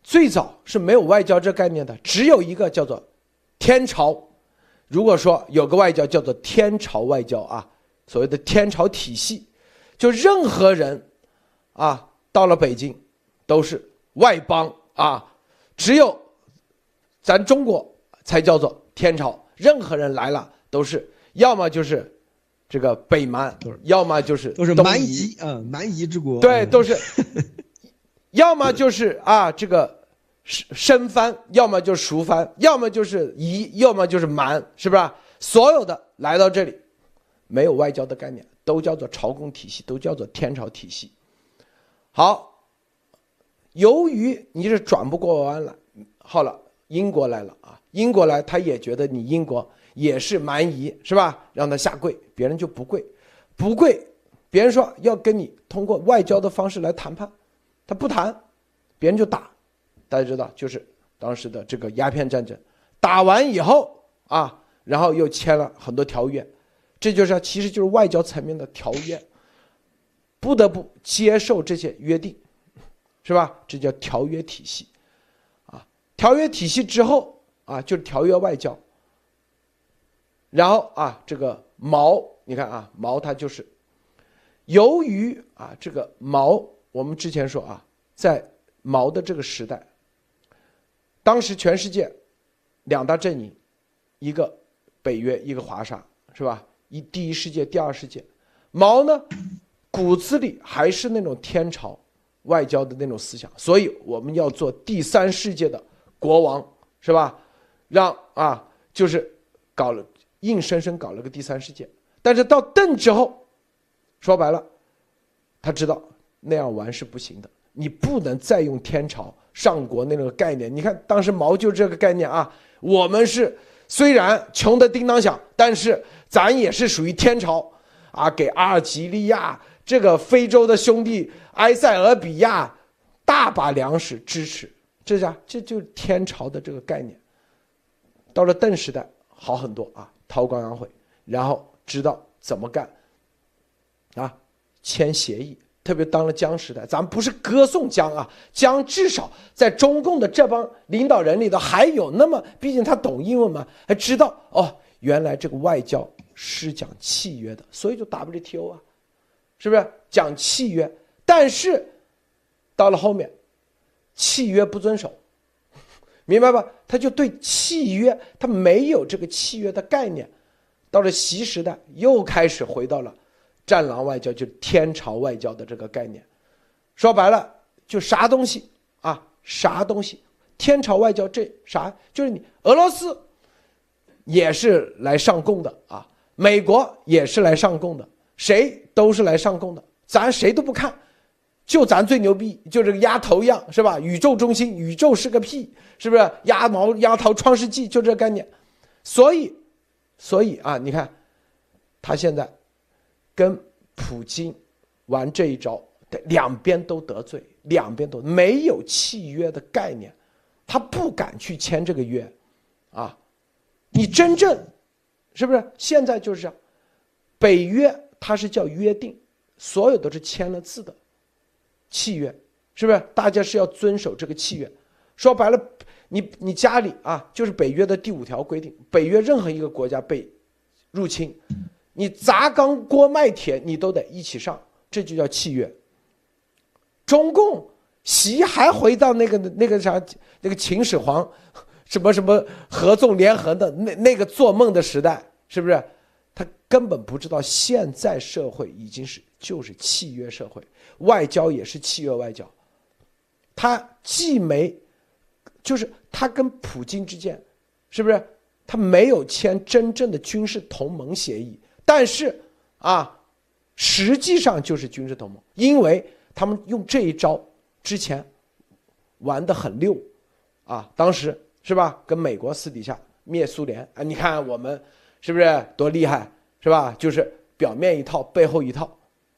最早是没有外交这概念的，只有一个叫做天朝。如果说有个外交叫做天朝外交啊，所谓的天朝体系，就任何人啊到了北京都是外邦啊，只有咱中国才叫做天朝。任何人来了都是要么就是这个北蛮，要么就是都是蛮夷啊，蛮夷之国。对，都是，要么就是啊这个。生生番，要么就是熟藩，要么就是夷，要么就是蛮，是不是？所有的来到这里，没有外交的概念，都叫做朝贡体系，都叫做天朝体系。好，由于你是转不过弯来，好了，英国来了啊，英国来，他也觉得你英国也是蛮夷，是吧？让他下跪，别人就不跪，不跪，别人说要跟你通过外交的方式来谈判，他不谈，别人就打。大家知道，就是当时的这个鸦片战争，打完以后啊，然后又签了很多条约，这就是其实就是外交层面的条约，不得不接受这些约定，是吧？这叫条约体系，啊，条约体系之后啊，就是条约外交。然后啊，这个毛，你看啊，毛他就是，由于啊，这个毛，我们之前说啊，在毛的这个时代。当时全世界两大阵营，一个北约，一个华沙，是吧？一第一世界，第二世界。毛呢，骨子里还是那种天朝外交的那种思想，所以我们要做第三世界的国王，是吧？让啊，就是搞了，硬生生搞了个第三世界。但是到邓之后，说白了，他知道那样玩是不行的，你不能再用天朝。上国那个概念，你看当时毛就这个概念啊，我们是虽然穷的叮当响，但是咱也是属于天朝啊，给阿尔及利亚这个非洲的兄弟埃塞俄比亚大把粮食支持，这下这就是天朝的这个概念。到了邓时代好很多啊，韬光养晦，然后知道怎么干啊，签协议。特别当了江时代，咱们不是歌颂江啊，江至少在中共的这帮领导人里头还有那么，毕竟他懂英文嘛，还知道哦，原来这个外交是讲契约的，所以就 WTO 啊，是不是讲契约？但是到了后面，契约不遵守，明白吧？他就对契约他没有这个契约的概念，到了习时代又开始回到了。战狼外交就天朝外交的这个概念，说白了就啥东西啊，啥东西，天朝外交这啥就是你俄罗斯也是来上供的啊，美国也是来上供的，谁都是来上供的，咱谁都不看，就咱最牛逼，就这个鸭头一样是吧？宇宙中心，宇宙是个屁，是不是？鸭毛鸭头创世纪就这概念，所以，所以啊，你看他现在。跟普京玩这一招，两边都得罪，两边都没有契约的概念，他不敢去签这个约，啊，你真正是不是现在就是这样？北约它是叫约定，所有都是签了字的契约，是不是？大家是要遵守这个契约。说白了，你你家里啊，就是北约的第五条规定，北约任何一个国家被入侵。你砸缸锅卖铁，你都得一起上，这就叫契约。中共习还回到那个那个啥那个秦始皇，什么什么合纵连横的那那个做梦的时代，是不是？他根本不知道现在社会已经是就是契约社会，外交也是契约外交。他既没，就是他跟普京之间，是不是？他没有签真正的军事同盟协议。但是，啊，实际上就是军事同盟，因为他们用这一招之前玩的很溜，啊，当时是吧？跟美国私底下灭苏联啊，你看我们是不是多厉害，是吧？就是表面一套，背后一套，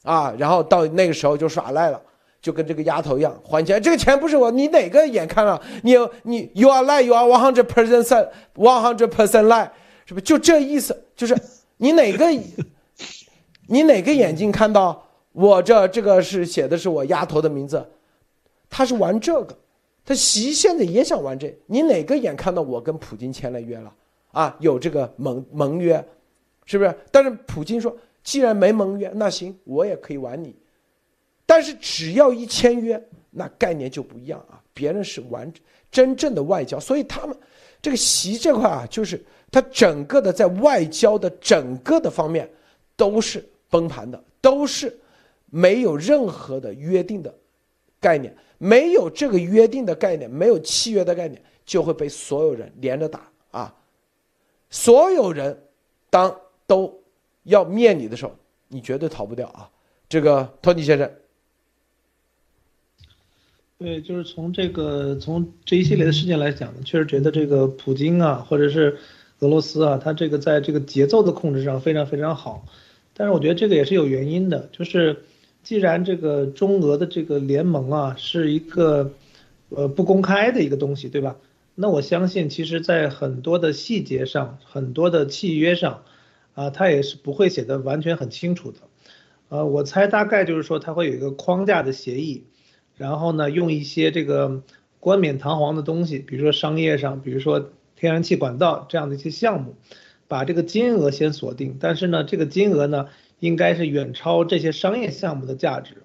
啊，然后到那个时候就耍赖了，就跟这个丫头一样还钱，这个钱不是我，你哪个眼看了？你你 you are lie, you are one hundred percent one hundred percent lie，是不是就这意思？就是。你哪个，你哪个眼睛看到我这这个是写的是我丫头的名字，他是玩这个，他习现在也想玩这，你哪个眼看到我跟普京签了约了啊？有这个盟盟约，是不是？但是普京说，既然没盟约，那行，我也可以玩你。但是只要一签约，那概念就不一样啊！别人是玩真正的外交，所以他们这个习这块啊，就是他整个的在外交的整个的方面都是崩盘的，都是没有任何的约定的概念，没有这个约定的概念，没有契约的概念，就会被所有人连着打啊！所有人当都要灭你的时候，你绝对逃不掉啊！这个托尼先生。对，就是从这个从这一系列的事件来讲呢，确实觉得这个普京啊，或者是俄罗斯啊，他这个在这个节奏的控制上非常非常好。但是我觉得这个也是有原因的，就是既然这个中俄的这个联盟啊是一个呃不公开的一个东西，对吧？那我相信其实在很多的细节上，很多的契约上，啊，他也是不会写的完全很清楚的。呃，我猜大概就是说他会有一个框架的协议。然后呢，用一些这个冠冕堂皇的东西，比如说商业上，比如说天然气管道这样的一些项目，把这个金额先锁定。但是呢，这个金额呢，应该是远超这些商业项目的价值。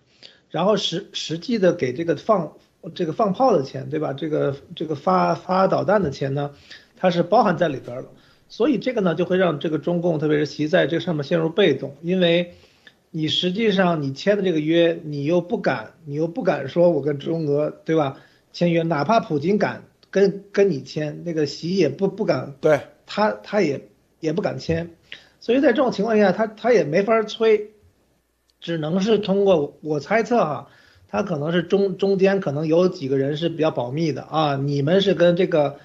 然后实实际的给这个放这个放炮的钱，对吧？这个这个发发导弹的钱呢，它是包含在里边了。所以这个呢，就会让这个中共，特别是习在这个上面陷入被动，因为。你实际上你签的这个约，你又不敢，你又不敢说我跟中俄对吧签约，哪怕普京敢跟跟你签，那个习也不不敢，对他他也也不敢签，所以在这种情况下，他他也没法催，只能是通过我猜测哈，他可能是中中间可能有几个人是比较保密的啊，你们是跟这个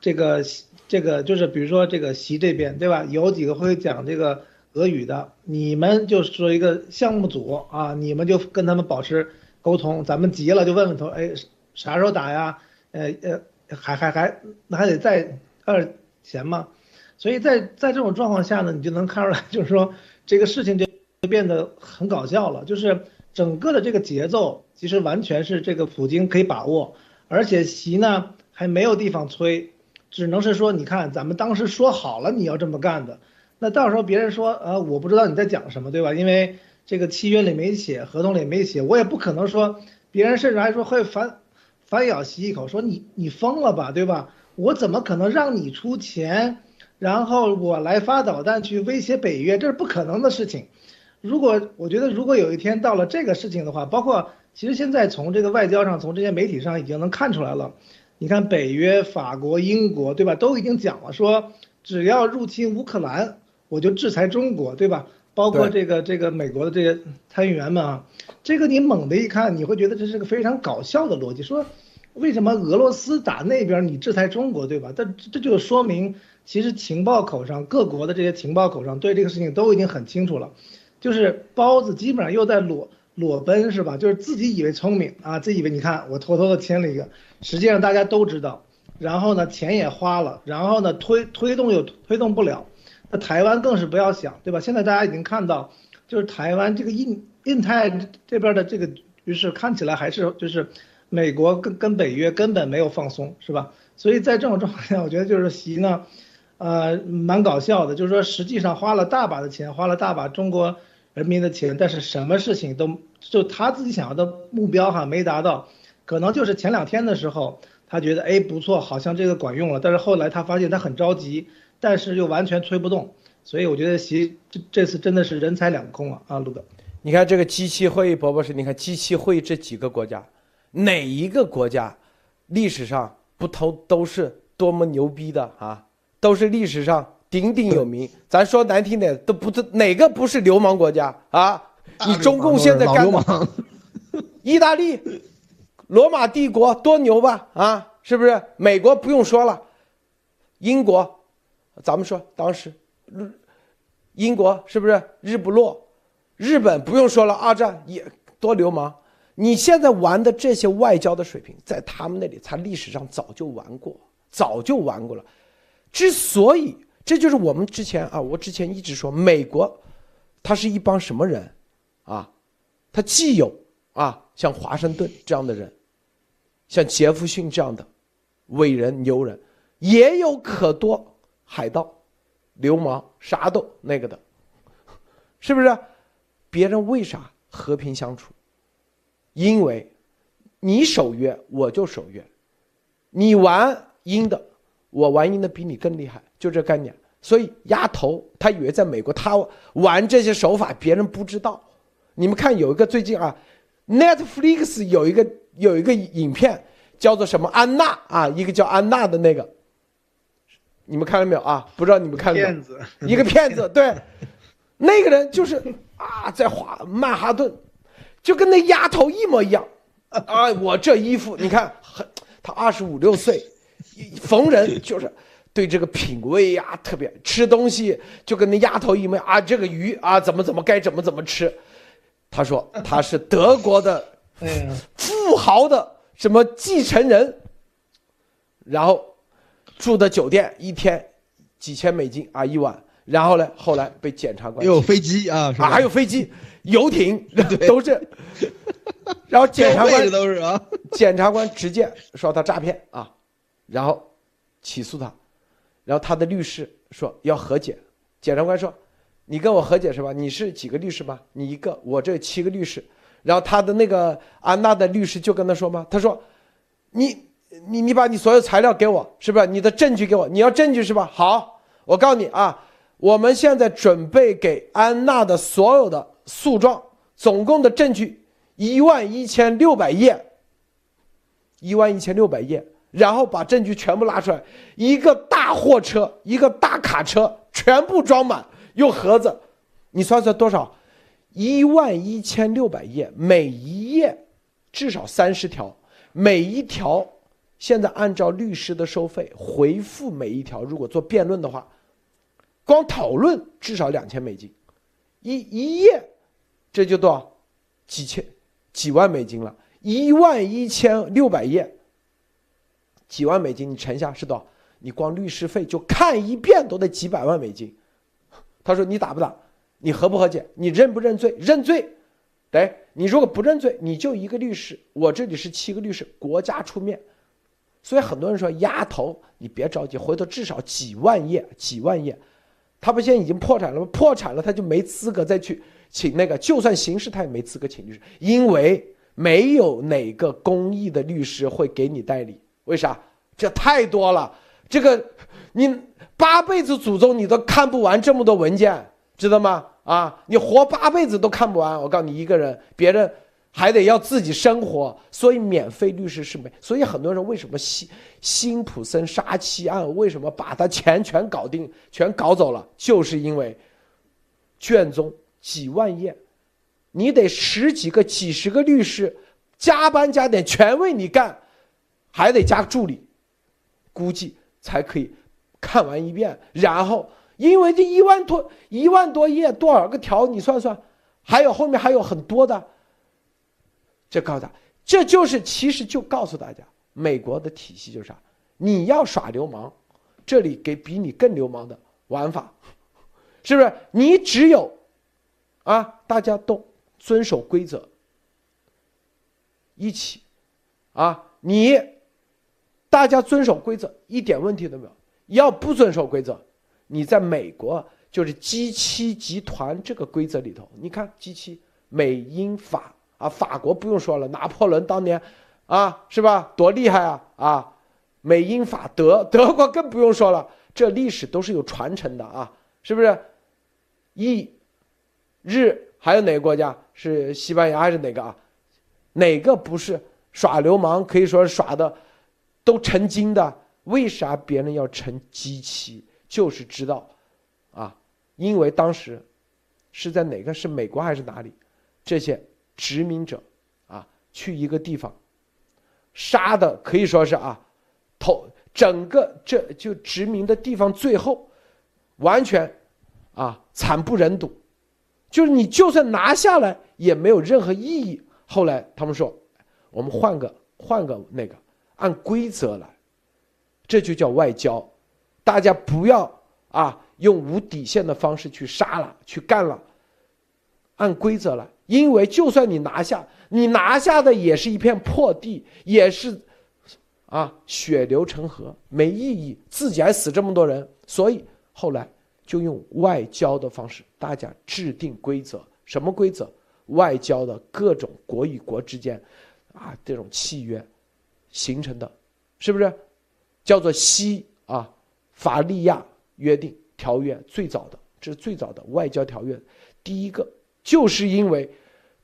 这个这个就是比如说这个习这边对吧，有几个会讲这个。俄语的，你们就是说一个项目组啊，你们就跟他们保持沟通，咱们急了就问问他，哎，啥时候打呀？呃呃，还还还，那还得再二钱吗？所以在在这种状况下呢，你就能看出来，就是说这个事情就变得很搞笑了，就是整个的这个节奏其实完全是这个普京可以把握，而且习呢还没有地方催，只能是说，你看咱们当时说好了你要这么干的。那到时候别人说，呃，我不知道你在讲什么，对吧？因为这个契约里没写，合同里没写，我也不可能说，别人甚至还说会反反咬习一口，说你你疯了吧，对吧？我怎么可能让你出钱，然后我来发导弹去威胁北约，这是不可能的事情。如果我觉得如果有一天到了这个事情的话，包括其实现在从这个外交上，从这些媒体上已经能看出来了，你看北约、法国、英国，对吧？都已经讲了，说只要入侵乌克兰。我就制裁中国，对吧？包括这个这个美国的这些参议员们啊，这个你猛的一看，你会觉得这是个非常搞笑的逻辑。说为什么俄罗斯打那边，你制裁中国，对吧？这这就说明，其实情报口上各国的这些情报口上对这个事情都已经很清楚了，就是包子基本上又在裸裸奔，是吧？就是自己以为聪明啊，自己以为你看我偷偷的签了一个，实际上大家都知道，然后呢钱也花了，然后呢推推动又推动不了。那台湾更是不要想，对吧？现在大家已经看到，就是台湾这个印印太这边的这个局势看起来还是就是美国跟跟北约根本没有放松，是吧？所以在这种状况下，我觉得就是习呢，呃，蛮搞笑的，就是说实际上花了大把的钱，花了大把中国人民的钱，但是什么事情都就他自己想要的目标哈没达到，可能就是前两天的时候他觉得哎不错，好像这个管用了，但是后来他发现他很着急。但是又完全催不动，所以我觉得习这这次真的是人财两空了啊，陆哥。你看这个机器会议，博博士，你看机器会议这几个国家，哪一个国家历史上不都都是多么牛逼的啊？都是历史上鼎鼎有名。咱说难听点，都不是哪个不是流氓国家啊？你中共现在干嘛？意大利、罗马帝国多牛吧？啊，是不是？美国不用说了，英国。咱们说当时，日英国是不是日不落？日本不用说了，二战也多流氓。你现在玩的这些外交的水平，在他们那里，他历史上早就玩过，早就玩过了。之所以，这就是我们之前啊，我之前一直说，美国，他是一帮什么人啊？他既有啊，像华盛顿这样的人，像杰弗逊这样的伟人牛人，也有可多海盗、流氓、啥都那个的，是不是？别人为啥和平相处？因为，你守约我就守约，你玩阴的，我玩阴的比你更厉害，就这概念。所以丫头他以为在美国他玩这些手法别人不知道。你们看有一个最近啊，Netflix 有一个有一个影片叫做什么安娜啊，一个叫安娜的那个，你们看了没有啊？不知道你们看了没有？一个骗子，对，那个人就是啊，在华曼哈顿，就跟那丫头一模一样啊。我这衣服你看，很他二十五六岁，逢人就是。对这个品味呀，特别吃东西就跟那丫头一模啊，这个鱼啊，怎么怎么该怎么怎么吃。他说 他是德国的富豪的什么继承人，然后住的酒店一天几千美金啊一晚，然后呢，后来被检察官有飞机啊啊还有飞机游艇 都是，然后检察官都是啊，检察官直接说他诈骗啊，然后起诉他。然后他的律师说要和解，检察官说：“你跟我和解是吧？你是几个律师吗？你一个，我这七个律师。”然后他的那个安娜的律师就跟他说吗？他说：“你你你把你所有材料给我，是不是？你的证据给我，你要证据是吧？好，我告诉你啊，我们现在准备给安娜的所有的诉状，总共的证据一万一千六百页，一万一千六百页。”然后把证据全部拉出来，一个大货车，一个大卡车，全部装满，用盒子，你算算多少？一万一千六百页，每一页至少三十条，每一条现在按照律师的收费回复每一条，如果做辩论的话，光讨论至少两千美金，一一页，这就多少？几千几万美金了，一万一千六百页。几万美金，你乘下是多少？你光律师费就看一遍都得几百万美金。他说你打不打？你和不和解？你认不认罪？认罪。对，你如果不认罪，你就一个律师，我这里是七个律师，国家出面。所以很多人说丫头，你别着急，回头至少几万页，几万页。他不现在已经破产了吗？破产了他就没资格再去请那个，就算刑事他也没资格请律师，因为没有哪个公益的律师会给你代理。为啥？这太多了，这个你八辈子祖宗你都看不完这么多文件，知道吗？啊，你活八辈子都看不完。我告诉你，一个人，别人还得要自己生活，所以免费律师是没。所以很多人为什么辛辛普森杀妻案为什么把他钱全搞定，全搞走了，就是因为卷宗几万页，你得十几个、几十个律师加班加点全为你干。还得加助理，估计才可以看完一遍。然后，因为这一万多一万多页，多少个条？你算算，还有后面还有很多的。这告诉他，这就是其实就告诉大家，美国的体系就是啥？你要耍流氓，这里给比你更流氓的玩法，是不是？你只有啊，大家都遵守规则，一起啊，你。大家遵守规则，一点问题都没有。要不遵守规则，你在美国就是 G 七集团这个规则里头。你看 G 七，美英法啊，法国不用说了，拿破仑当年啊，是吧？多厉害啊啊！美英法德，德国更不用说了，这历史都是有传承的啊，是不是？意、日还有哪个国家是西班牙还是哪个啊？哪个不是耍流氓？可以说耍的。都成精的，为啥别人要成机器？就是知道，啊，因为当时是在哪个是美国还是哪里，这些殖民者啊，去一个地方杀的可以说是啊，头整个这就殖民的地方最后完全啊惨不忍睹，就是你就算拿下来也没有任何意义。后来他们说，我们换个换个那个。按规则来，这就叫外交。大家不要啊，用无底线的方式去杀了、去干了。按规则来，因为就算你拿下，你拿下的也是一片破地，也是啊，血流成河，没意义，自己还死这么多人，所以后来就用外交的方式，大家制定规则，什么规则？外交的各种国与国之间，啊，这种契约形成的，是不是？叫做西啊法利亚约定条约，最早的，这是最早的外交条约，第一个，就是因为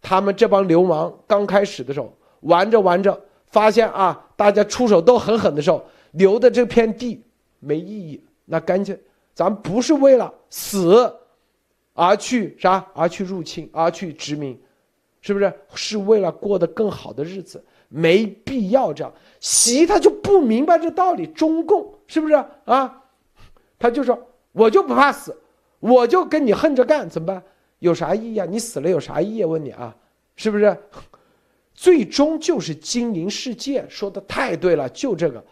他们这帮流氓刚开始的时候玩着玩着，发现啊，大家出手都很狠的时候，留的这片地没意义，那干脆咱不是为了死。而去啥？而去入侵，而去殖民，是不是？是为了过得更好的日子，没必要这样。习他就不明白这道理，中共是不是啊？他就说，我就不怕死，我就跟你横着干，怎么办？有啥意义啊？你死了有啥意义？问你啊，是不是？最终就是经营世界，说的太对了，就这个，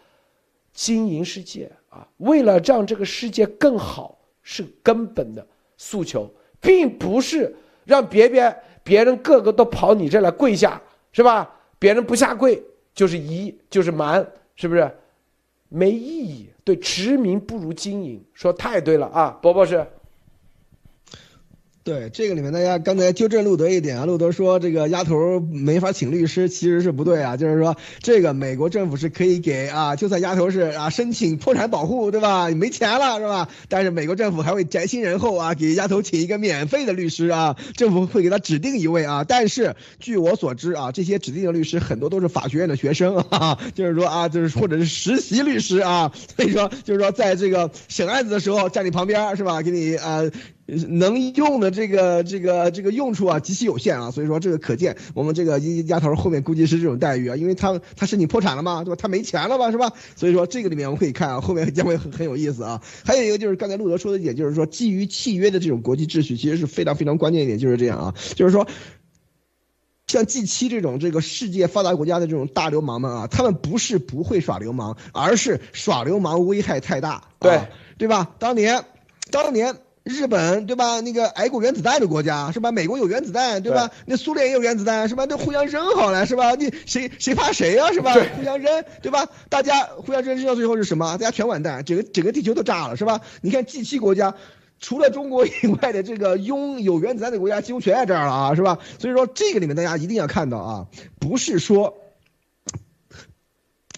经营世界啊，为了让这个世界更好，是根本的诉求。并不是让别别别人个个都跑你这来跪下，是吧？别人不下跪就是疑，就是瞒，是不是？没意义。对，殖民不如经营，说太对了啊，伯伯是。对这个里面，大家刚才纠正路德一点啊，路德说这个丫头没法请律师，其实是不对啊，就是说这个美国政府是可以给啊，就算丫头是啊申请破产保护，对吧？没钱了是吧？但是美国政府还会宅心仁厚啊，给丫头请一个免费的律师啊，政府会给他指定一位啊。但是据我所知啊，这些指定的律师很多都是法学院的学生啊，就是说啊，就是或者是实习律师啊，所以说就是说在这个审案子的时候站你旁边是吧？给你啊。能用的这个这个这个用处啊极其有限啊，所以说这个可见我们这个丫头后面估计是这种待遇啊，因为他他申请破产了嘛，对吧？他没钱了吧，是吧？所以说这个里面我们可以看啊，后面将会很很有意思啊。还有一个就是刚才路德说的一点，就是说基于契约的这种国际秩序，其实是非常非常关键一点，就是这样啊，就是说像 G 七这种这个世界发达国家的这种大流氓们啊，他们不是不会耍流氓，而是耍流氓危害太大，对对吧？当年当年。日本对吧？那个挨过原子弹的国家是吧？美国有原子弹对吧？那苏联也有原子弹是吧？那互相扔好了是吧？你谁谁怕谁啊是吧？互相扔对吧？大家互相扔扔到最后是什么？大家全完蛋，整个整个地球都炸了是吧？你看 G 七国家，除了中国以外的这个拥有原子弹的国家几乎全在这儿了啊是吧？所以说这个里面大家一定要看到啊，不是说。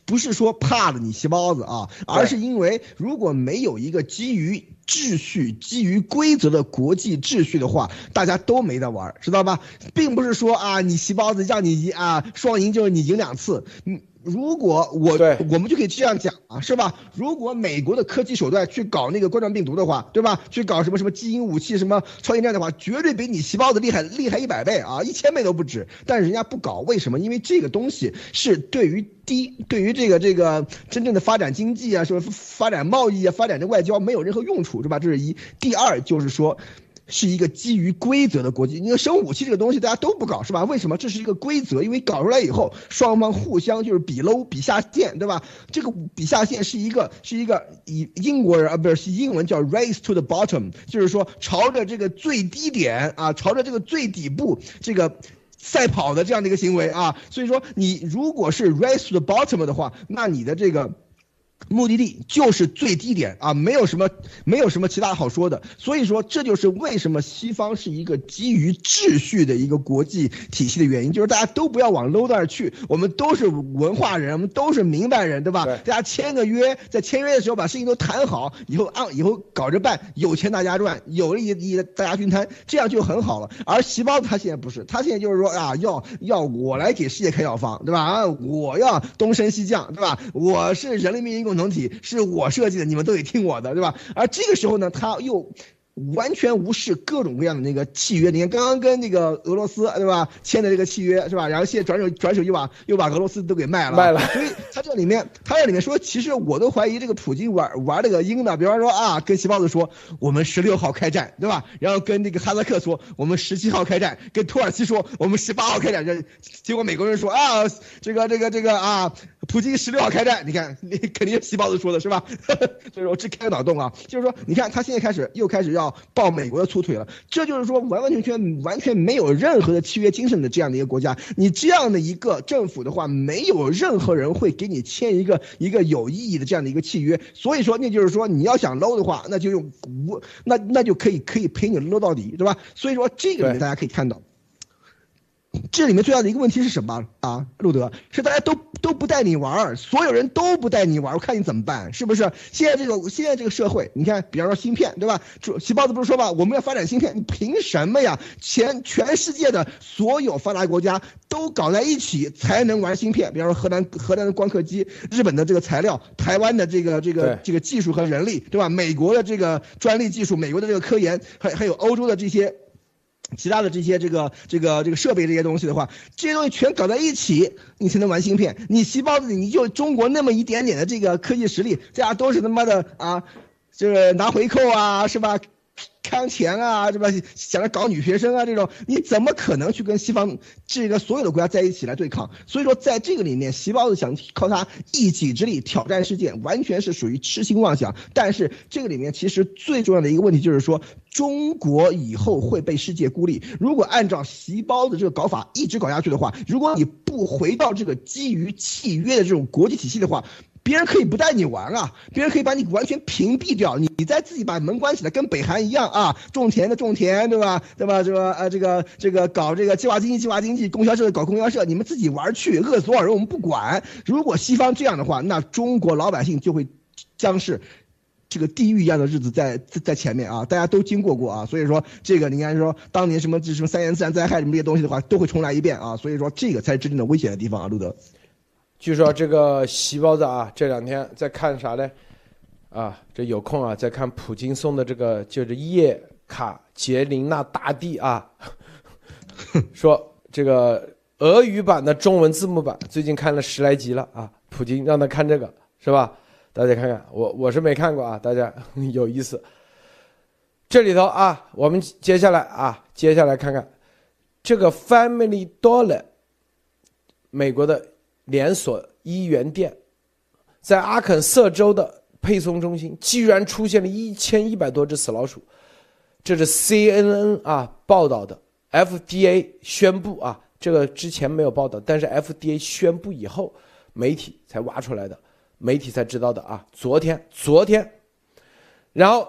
不是说怕了你细包子啊，而是因为如果没有一个基于秩序、基于规则的国际秩序的话，大家都没得玩，知道吧？并不是说啊，你棋包子让你赢啊，双赢就是你赢两次，嗯。如果我我们就可以这样讲啊，是吧？如果美国的科技手段去搞那个冠状病毒的话，对吧？去搞什么什么基因武器、什么超限战的话，绝对比你细胞子厉害厉害一百倍啊，一千倍都不止。但是人家不搞，为什么？因为这个东西是对于第一，对于这个这个真正的发展经济啊，什么发展贸易啊，发展这外交没有任何用处，是吧？这是一。第二就是说。是一个基于规则的国际，你看生武器这个东西大家都不搞是吧？为什么？这是一个规则，因为搞出来以后，双方互相就是比 low 比下限，对吧？这个比下限是一个是一个以英国人啊，不是英文叫 race to the bottom，就是说朝着这个最低点啊，朝着这个最底部这个赛跑的这样的一个行为啊。所以说你如果是 race to the bottom 的话，那你的这个。目的地就是最低点啊，没有什么，没有什么其他好说的。所以说，这就是为什么西方是一个基于秩序的一个国际体系的原因，就是大家都不要往 low 那儿去，我们都是文化人，我们都是明白人，对吧？大家签个约，在签约的时候把事情都谈好，以后按以后搞着办，有钱大家赚，有利益大家均摊，这样就很好了。而西方他现在不是，他现在就是说啊，要要我来给世界开药方，对吧？啊，我要东升西降，对吧？我是人类命运共。整体是我设计的，你们都得听我的，对吧？而这个时候呢，他又。完全无视各种各样的那个契约，你看刚刚跟那个俄罗斯对吧签的这个契约是吧？然后现在转手转手又把又把俄罗斯都给卖了，卖了。所以他这里面他这里面说，其实我都怀疑这个普京玩玩这个鹰的，比方说啊，跟西包子说我们十六号开战，对吧？然后跟那个哈萨克说我们十七号开战，跟土耳其说我们十八号开战，这结果美国人说啊，这个这个这个啊，普京十六号开战，你看，你肯定是西包子说的是吧？所以说，这开个脑洞啊，就是说，你看他现在开始又开始要抱美国的粗腿了，这就是说完完全全完全没有任何的契约精神的这样的一个国家，你这样的一个政府的话，没有任何人会给你签一个一个有意义的这样的一个契约，所以说，那就是说你要想搂的话，那就用无，那那就可以可以陪你搂到底，对吧？所以说，这个大家可以看到。这里面最大的一个问题是什么啊，路德？是大家都都不带你玩所有人都不带你玩我看你怎么办？是不是？现在这个现在这个社会，你看，比方说芯片，对吧？细胞子不是说吧，我们要发展芯片，你凭什么呀？全全世界的所有发达国家都搞在一起才能玩芯片。比方说荷兰荷兰的光刻机，日本的这个材料，台湾的这个这个这个技术和人力，对吧？美国的这个专利技术，美国的这个科研，还还有欧洲的这些。其他的这些这个这个这个设备这些东西的话，这些东西全搞在一起，你才能玩芯片。你细胞子你就中国那么一点点的这个科技实力，这样都是他妈的啊，就是拿回扣啊，是吧？看钱啊，是吧？想着搞女学生啊，这种你怎么可能去跟西方这个所有的国家在一起来对抗？所以说，在这个里面，细胞子想靠他一己之力挑战世界，完全是属于痴心妄想。但是这个里面其实最重要的一个问题就是说，中国以后会被世界孤立。如果按照细胞的这个搞法一直搞下去的话，如果你不回到这个基于契约的这种国际体系的话，别人可以不带你玩啊，别人可以把你完全屏蔽掉，你再自己把门关起来，跟北韩一样啊，种田的种田，对吧？对吧？这个呃，这个这个搞这个计划经济，计划经济，供销社搞供销社，你们自己玩去，饿死多少人我们不管。如果西方这样的话，那中国老百姓就会将是这个地狱一样的日子在在前面啊，大家都经过过啊，所以说这个你看说当年什么这什么三年自然灾害什么这些东西的话，都会重来一遍啊，所以说这个才是真正的危险的地方啊，路德。据说这个席包子啊，这两天在看啥呢？啊，这有空啊，在看普京送的这个，就是叶卡捷琳娜大帝啊，说这个俄语版的中文字幕版，最近看了十来集了啊。普京让他看这个是吧？大家看看，我我是没看过啊，大家 有意思。这里头啊，我们接下来啊，接下来看看这个 Family Dollar，美国的。连锁一元店，在阿肯色州的配送中心，居然出现了一千一百多只死老鼠，这是 CNN 啊报道的。FDA 宣布啊，这个之前没有报道，但是 FDA 宣布以后，媒体才挖出来的，媒体才知道的啊。昨天，昨天，然后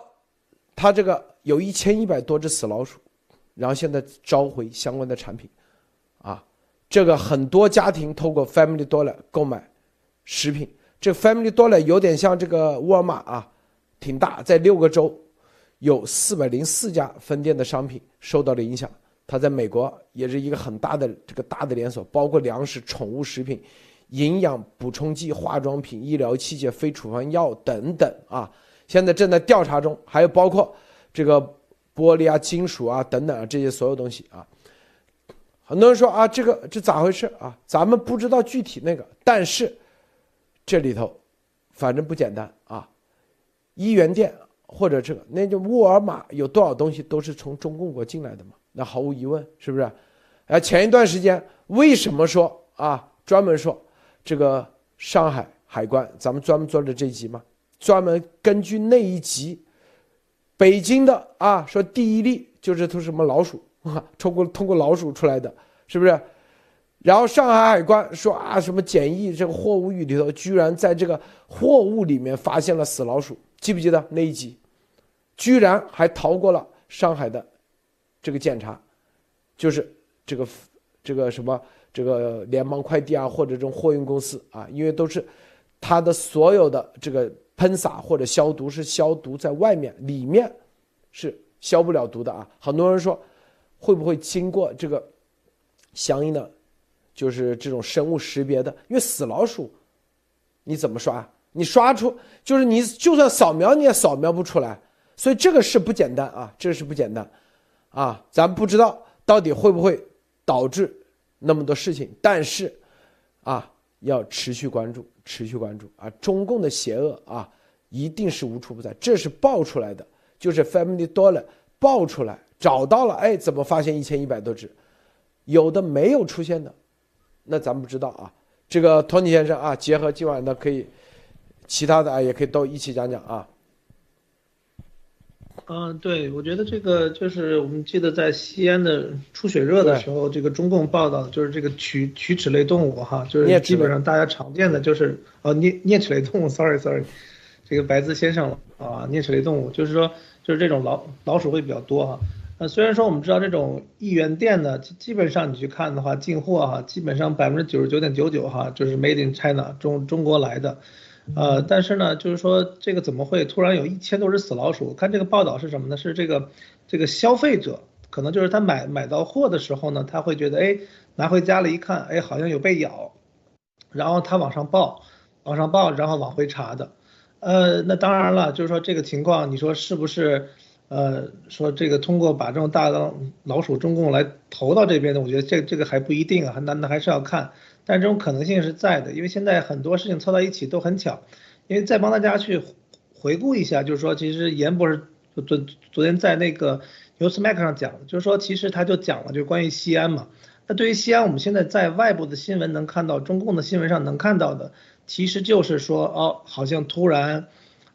他这个有一千一百多只死老鼠，然后现在召回相关的产品，啊。这个很多家庭透过 Family Dollar 购买食品，这 Family Dollar 有点像这个沃尔玛啊，挺大，在六个州有四百零四家分店的商品受到了影响。它在美国也是一个很大的这个大的连锁，包括粮食、宠物食品、营养补充剂、化妆品、医疗器械、非处方药等等啊，现在正在调查中，还有包括这个玻璃啊、金属啊等等啊这些所有东西啊。很多人说啊，这个这咋回事啊？咱们不知道具体那个，但是这里头反正不简单啊。一元店或者这个，那就沃尔玛有多少东西都是从中共国进来的嘛？那毫无疑问，是不是？哎，前一段时间为什么说啊？专门说这个上海海关，咱们专门做了这集嘛？专门根据那一集，北京的啊，说第一例就是他什么老鼠。啊，通过通过老鼠出来的，是不是？然后上海海关说啊，什么检疫这个货物里头，居然在这个货物里面发现了死老鼠，记不记得那一集？居然还逃过了上海的这个检查，就是这个这个什么这个联邦快递啊，或者这种货运公司啊，因为都是它的所有的这个喷洒或者消毒是消毒在外面，里面是消不了毒的啊。很多人说。会不会经过这个相应的，就是这种生物识别的？因为死老鼠，你怎么刷？你刷出就是你就算扫描你也扫描不出来，所以这个是不简单啊，这个是不简单，啊，咱不知道到底会不会导致那么多事情，但是啊，要持续关注，持续关注啊，中共的邪恶啊，一定是无处不在，这是爆出来的，就是 Family Dollar 爆出来。找到了，哎，怎么发现一千一百多只？有的没有出现的，那咱们不知道啊。这个托尼先生啊，结合今晚的可以，其他的啊也可以都一起讲讲啊。嗯，对，我觉得这个就是我们记得在西安的出血热的时候，这个中共报道就是这个龋龋齿类动物哈，就是基本上大家常见的就是呃啮啮齿类动物，sorry sorry，这个白字先生啊，啮齿类动物就是说就是这种老老鼠会比较多哈。呃，虽然说我们知道这种一元店呢，基本上你去看的话，进货哈，基本上百分之九十九点九九哈，就是 made in China 中中国来的。呃，但是呢，就是说这个怎么会突然有一千多只死老鼠？看这个报道是什么呢？是这个这个消费者可能就是他买买到货的时候呢，他会觉得哎，拿回家了一看，哎，好像有被咬，然后他往上报，往上报，然后往回查的。呃，那当然了，就是说这个情况，你说是不是？呃，说这个通过把这种大的老鼠中共来投到这边的，我觉得这这个还不一定啊，那那还是要看。但这种可能性是在的，因为现在很多事情凑到一起都很巧。因为再帮大家去回顾一下，就是说，其实严博士昨昨天在那个 Newsmax 上讲，就是说，其实他就讲了，就关于西安嘛。那对于西安，我们现在在外部的新闻能看到，中共的新闻上能看到的，其实就是说，哦，好像突然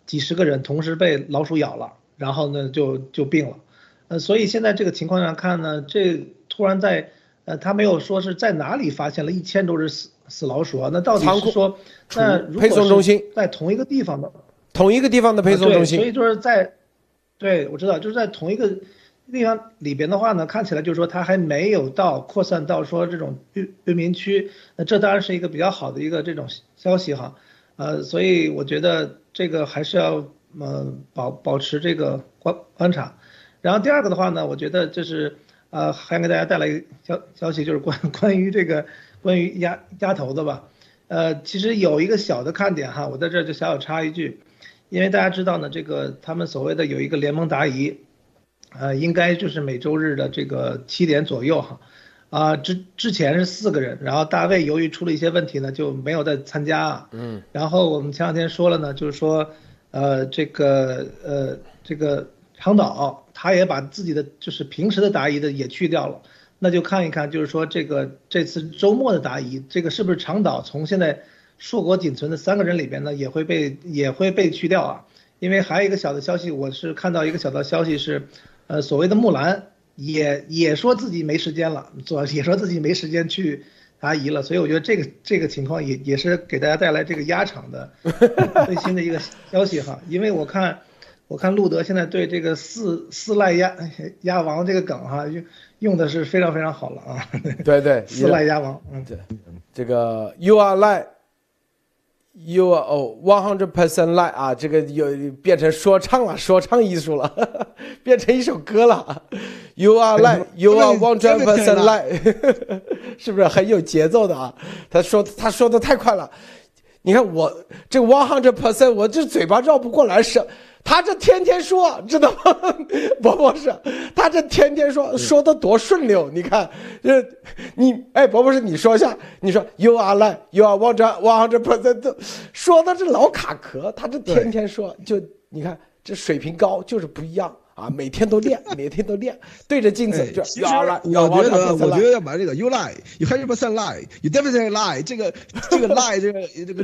几十个人同时被老鼠咬了，然后呢就就病了。呃，所以现在这个情况上看呢，这突然在。呃，他没有说是在哪里发现了一千多只死死老鼠啊？那到底是说，那配送中心在同一个地方的，同一个地方的配送中心，所以就是在，对我知道，就是在同一个地方里边的话呢，看起来就是说它还没有到扩散到说这种居居民区，那这当然是一个比较好的一个这种消息哈，呃，所以我觉得这个还是要呃保保持这个观观察，然后第二个的话呢，我觉得就是。呃，还给大家带来一个消消息，就是关 关于这个关于压压头的吧。呃，其实有一个小的看点哈，我在这就小小插一句，因为大家知道呢，这个他们所谓的有一个联盟答疑，呃，应该就是每周日的这个七点左右哈。啊，之之前是四个人，然后大卫由于出了一些问题呢，就没有再参加。嗯。然后我们前两天说了呢，就是说，呃，这个呃这个。长岛他也把自己的就是平时的答疑的也去掉了，那就看一看，就是说这个这次周末的答疑，这个是不是长岛从现在硕果仅存的三个人里边呢，也会被也会被去掉啊？因为还有一个小的消息，我是看到一个小的消息是，呃，所谓的木兰也也说自己没时间了，做也说自己没时间去答疑了，所以我觉得这个这个情况也也是给大家带来这个压场的 最新的一个消息哈，因为我看。我看路德现在对这个四四赖鸭鸭王这个梗哈用用的是非常非常好了啊！对对，四赖鸭王，嗯对，这个 you are You are oh one hundred percent lie 啊，这个又变成说唱了，说唱艺术了，变成一首歌了。You are lie，you are one hundred percent lie，是不是很有节奏的啊？他说他说的太快了，你看我这 one hundred percent，我这嘴巴绕不过来是。他这天天说，知道吗？博博士，他这天天说，说的多顺溜。你看，这你哎，博博士，你说一下，你说 you are lie，you are one hundred percent，说的这老卡壳。他这天天说，就你看这水平高，就是不一样。啊，每天都练，每天都练，对着镜子就。我觉得，我觉得要把这个 you lie，you hundred percent lie，you definitely lie，这个这个 lie 这个这个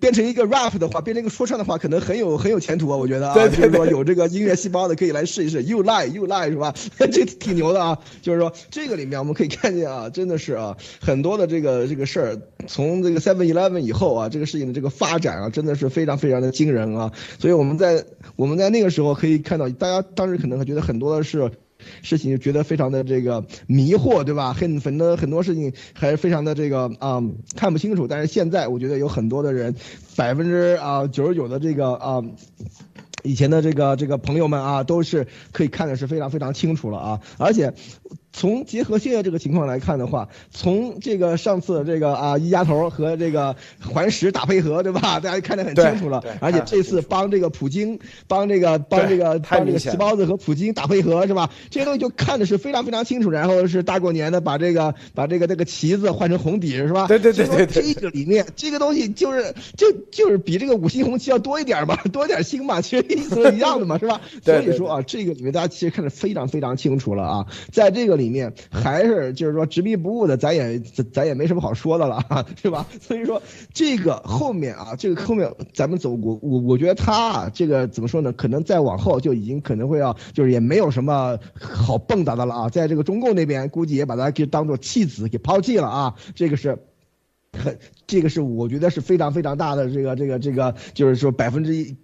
变成一个 rap 的话，变成一个说唱的话，可能很有很有前途啊！我觉得啊，就是说有这个音乐细胞的可以来试一试，you lie，you lie 是吧？这挺牛的啊！就是说这个里面我们可以看见啊，真的是啊，很多的这个这个事儿，从这个 seven eleven 以后啊，这个事情的这个发展啊，真的是非常非常的惊人啊！所以我们在我们在那个时候可以看到，大家当。当时可能会觉得很多的事事情，就觉得非常的这个迷惑，对吧？很很多很多事情还是非常的这个啊看不清楚。但是现在我觉得有很多的人，百分之啊九十九的这个啊以前的这个这个朋友们啊，都是可以看的是非常非常清楚了啊，而且。从结合现在这个情况来看的话，从这个上次这个啊一丫头和这个环石打配合，对吧？大家看得很清楚了。而且这次帮这个普京，帮这个帮这个帮这个细包子和普京打配合，是吧？这些东西就看的是非常非常清楚。然后是大过年的把这个把这个这个旗子换成红底，是吧？对对对对对。这个里面这个东西就是就就是比这个五星红旗要多一点嘛，多一点星嘛，其实意思是一样的嘛，是吧？所以说啊，这个里面大家其实看得非常非常清楚了啊，在这个里。里面还是就是说执迷不悟的，咱也咱也没什么好说的了，是吧？所以说这个后面啊，这个后面咱们走，我我我觉得他啊，这个怎么说呢？可能再往后就已经可能会要，就是也没有什么好蹦跶的了啊，在这个中共那边估计也把他给当做弃子给抛弃了啊，这个是。这个是我觉得是非常非常大的这个这个这个，就是说百分之一，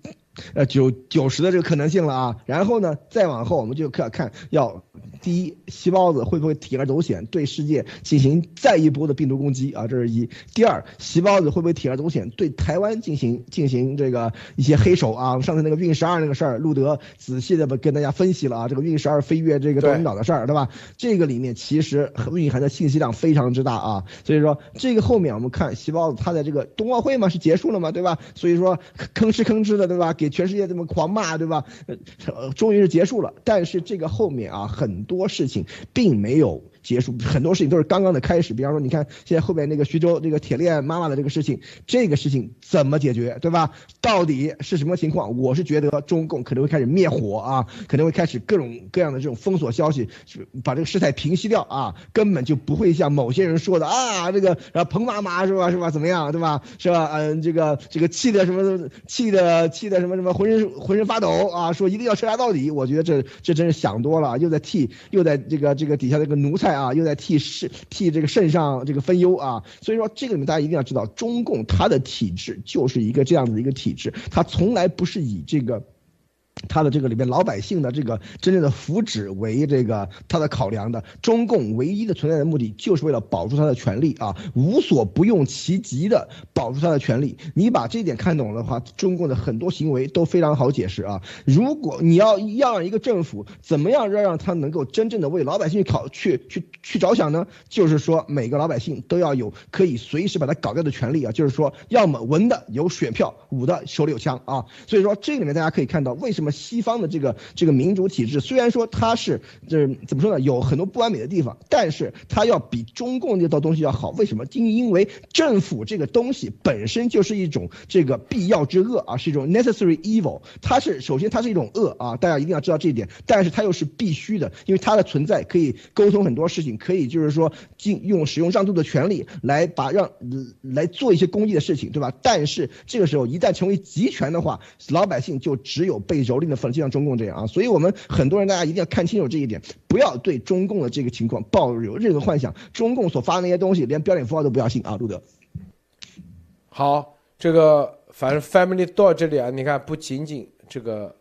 呃九九十的这个可能性了啊。然后呢，再往后我们就看看要。第一，细胞子会不会铤而走险，对世界进行再一波的病毒攻击啊？这是一。第二，细胞子会不会铤而走险，对台湾进行进行这个一些黑手啊？上次那个运十二那个事儿，路德仔细的跟大家分析了啊，这个运十二飞越这个钓鱼岛的事儿，对吧？这个里面其实蕴含的信息量非常之大啊。所以说，这个后面我们看细胞子，他在这个冬奥会嘛是结束了嘛，对吧？所以说吭哧吭哧的，对吧？给全世界这么狂骂，对吧？呃，终于是结束了。但是这个后面啊，很。多事情并没有。结束 很多事情都是刚刚的开始，比方说，你看现在后边那个徐州这个铁链妈妈的这个事情，这个事情怎么解决，对吧？到底是什么情况？我是觉得中共可能会开始灭火啊，可能会开始各种各样的这种封锁消息，把这个事态平息掉啊，根本就不会像某些人说的啊，这个然后彭妈妈是吧是吧怎么样对吧是吧嗯这个这个气的什么气的气的什么什么浑身浑身发抖啊，说一定要彻查到底，我觉得这这真是想多了，又在替又在这个这个底下这个奴才。啊，又在替肾替这个肾上这个分忧啊，所以说这个里面大家一定要知道，中共它的体制就是一个这样的一个体制，它从来不是以这个。他的这个里面老百姓的这个真正的福祉为这个他的考量的，中共唯一的存在的目的就是为了保住他的权利啊，无所不用其极的保住他的权利。你把这点看懂的话，中共的很多行为都非常好解释啊。如果你要让一个政府怎么样让让他能够真正的为老百姓考去去去着想呢？就是说每个老百姓都要有可以随时把他搞掉的权利啊。就是说，要么文的有选票，武的手里有枪啊。所以说这里面大家可以看到为什么。西方的这个这个民主体制，虽然说它是这怎么说呢，有很多不完美的地方，但是它要比中共那套东西要好。为什么？因因为政府这个东西本身就是一种这个必要之恶啊，是一种 necessary evil。它是首先它是一种恶啊，大家一定要知道这一点。但是它又是必须的，因为它的存在可以沟通很多事情，可以就是说进用使用让渡的权利来把让来做一些公益的事情，对吧？但是这个时候一旦成为集权的话，老百姓就只有被蹂。蹂躏的份，就像中共这样啊，所以我们很多人大家一定要看清楚这一点，不要对中共的这个情况抱有任何幻想。中共所发的那些东西，连标点符号都不要信啊，路德。好，这个反正 Family Door 这里啊，你看不仅仅这个，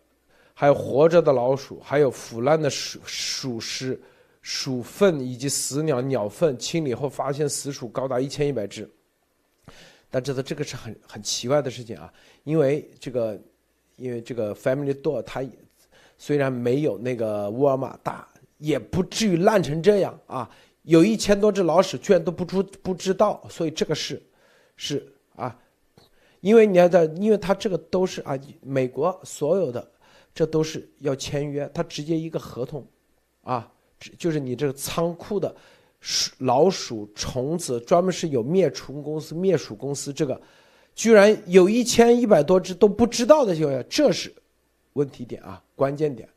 还有活着的老鼠，还有腐烂的鼠鼠尸、鼠粪以及死鸟鸟粪，清理后发现死鼠高达一千一百只。但知道这个是很很奇怪的事情啊，因为这个。因为这个 Family Door 它虽然没有那个沃尔玛大，也不至于烂成这样啊。有一千多只老鼠居然都不出不知道，所以这个是是啊，因为你要在，因为它这个都是啊，美国所有的这都是要签约，它直接一个合同啊，就是你这个仓库的鼠老鼠虫子专门是有灭虫公司、灭鼠公司这个。居然有一千一百多只都不知道的情况下，这是问题点啊，关键点。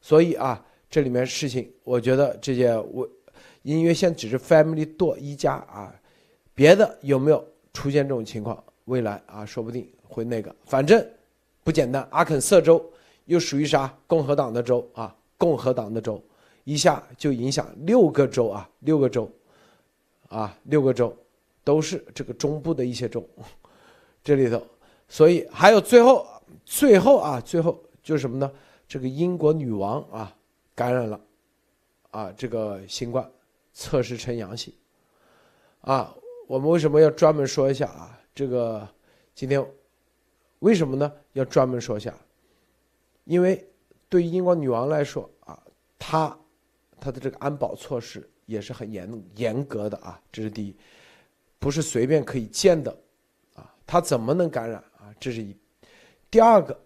所以啊，这里面事情，我觉得这些我，因为现在只是 Family 多一家啊，别的有没有出现这种情况？未来啊，说不定会那个，反正不简单。阿肯色州又属于啥？共和党的州啊，共和党的州，一下就影响六个州啊，六个州，啊，六个州都是这个中部的一些州。这里头，所以还有最后，最后啊，最后就是什么呢？这个英国女王啊感染了，啊，这个新冠测试呈阳性，啊，我们为什么要专门说一下啊？这个今天为什么呢？要专门说一下，因为对于英国女王来说啊，她她的这个安保措施也是很严严格的啊，这是第一，不是随便可以见的。他怎么能感染啊？这是一，第二个，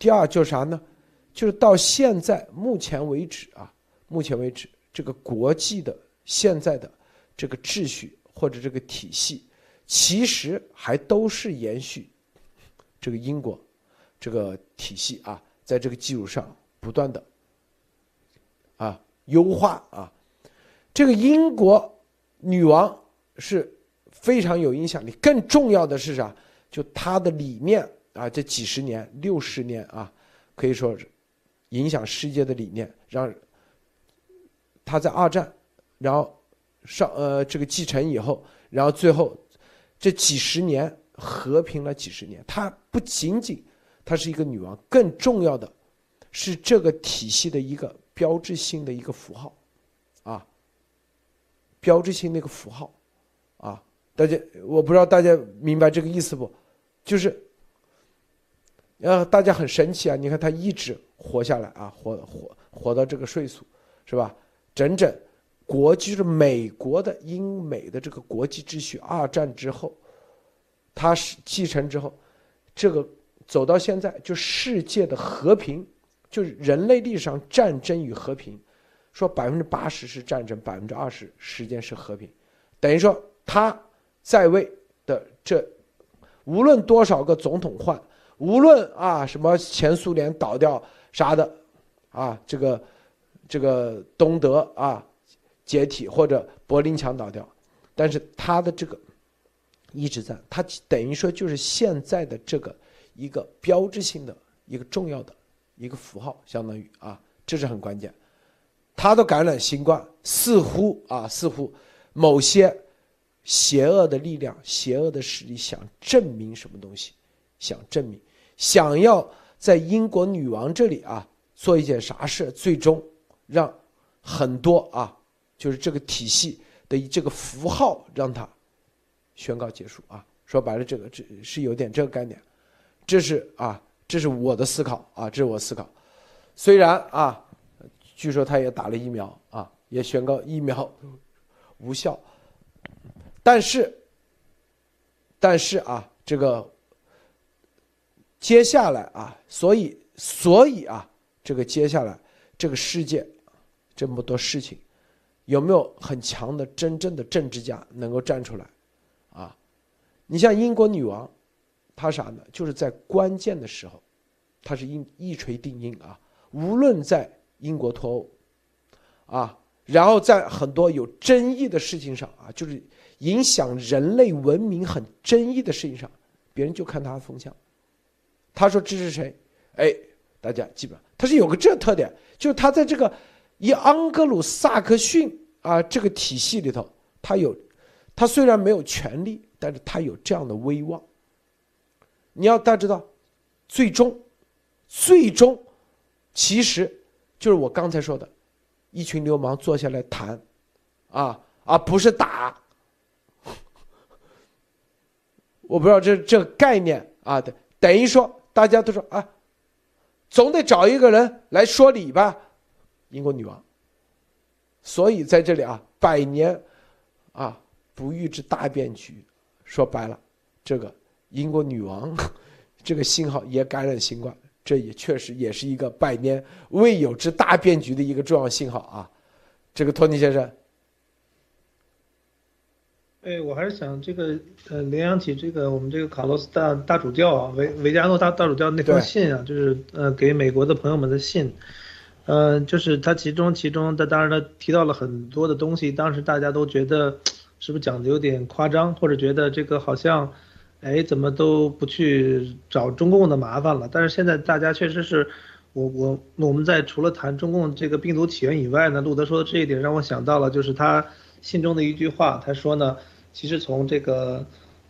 第二就是啥呢？就是到现在目前为止啊，目前为止这个国际的现在的这个秩序或者这个体系，其实还都是延续这个英国这个体系啊，在这个基础上不断的啊优化啊。这个英国女王是非常有影响力，更重要的是啥？就她的理念啊，这几十年、六十年啊，可以说是影响世界的理念，让她在二战，然后上呃这个继承以后，然后最后这几十年和平了几十年。她不仅仅她是一个女王，更重要的是这个体系的一个标志性的一个符号。啊标志性那个符号，大家我不知道大家明白这个意思不？就是，呃，大家很神奇啊！你看他一直活下来啊，活活活到这个岁数，是吧？整整国际就是美国的英美的这个国际秩序，二战之后，他是继承之后，这个走到现在，就世界的和平，就是人类历史上战争与和平。说百分之八十是战争，百分之二十时间是和平，等于说他在位的这无论多少个总统换，无论啊什么前苏联倒掉啥的，啊这个这个东德啊解体或者柏林墙倒掉，但是他的这个一直在，他等于说就是现在的这个一个标志性的一个重要的一个符号，相当于啊这是很关键。他都感染新冠，似乎啊，似乎某些邪恶的力量、邪恶的势力想证明什么东西，想证明，想要在英国女王这里啊做一件啥事，最终让很多啊，就是这个体系的这个符号让它宣告结束啊。说白了，这个这是有点这个概念，这是啊，这是我的思考啊，这是我思考，虽然啊。据说他也打了疫苗啊，也宣告疫苗无效。但是，但是啊，这个接下来啊，所以所以啊，这个接下来这个世界这么多事情，有没有很强的真正的政治家能够站出来啊？你像英国女王，她啥呢？就是在关键的时候，她是一一锤定音啊，无论在。英国脱欧，啊，然后在很多有争议的事情上啊，就是影响人类文明很争议的事情上，别人就看他的风向。他说支持谁，哎，大家基本上他是有个这特点，就是他在这个以盎格鲁撒克逊啊这个体系里头，他有，他虽然没有权利，但是他有这样的威望。你要大家知道，最终，最终，其实。就是我刚才说的，一群流氓坐下来谈，啊啊，不是打。我不知道这这个概念啊，等等于说大家都说啊，总得找一个人来说理吧，英国女王。所以在这里啊，百年啊不遇之大变局，说白了，这个英国女王 这个信号也感染新冠。这也确实也是一个百年未有之大变局的一个重要信号啊！这个托尼先生，哎，我还是想这个呃联想起这个我们这个卡洛斯大大主教啊，维维加诺大大主教那封信啊，就是呃给美国的朋友们的信，呃，就是他其中其中他当然他提到了很多的东西，当时大家都觉得是不是讲的有点夸张，或者觉得这个好像。哎，怎么都不去找中共的麻烦了？但是现在大家确实是，我我我们在除了谈中共这个病毒起源以外呢，路德说的这一点让我想到了，就是他信中的一句话，他说呢，其实从这个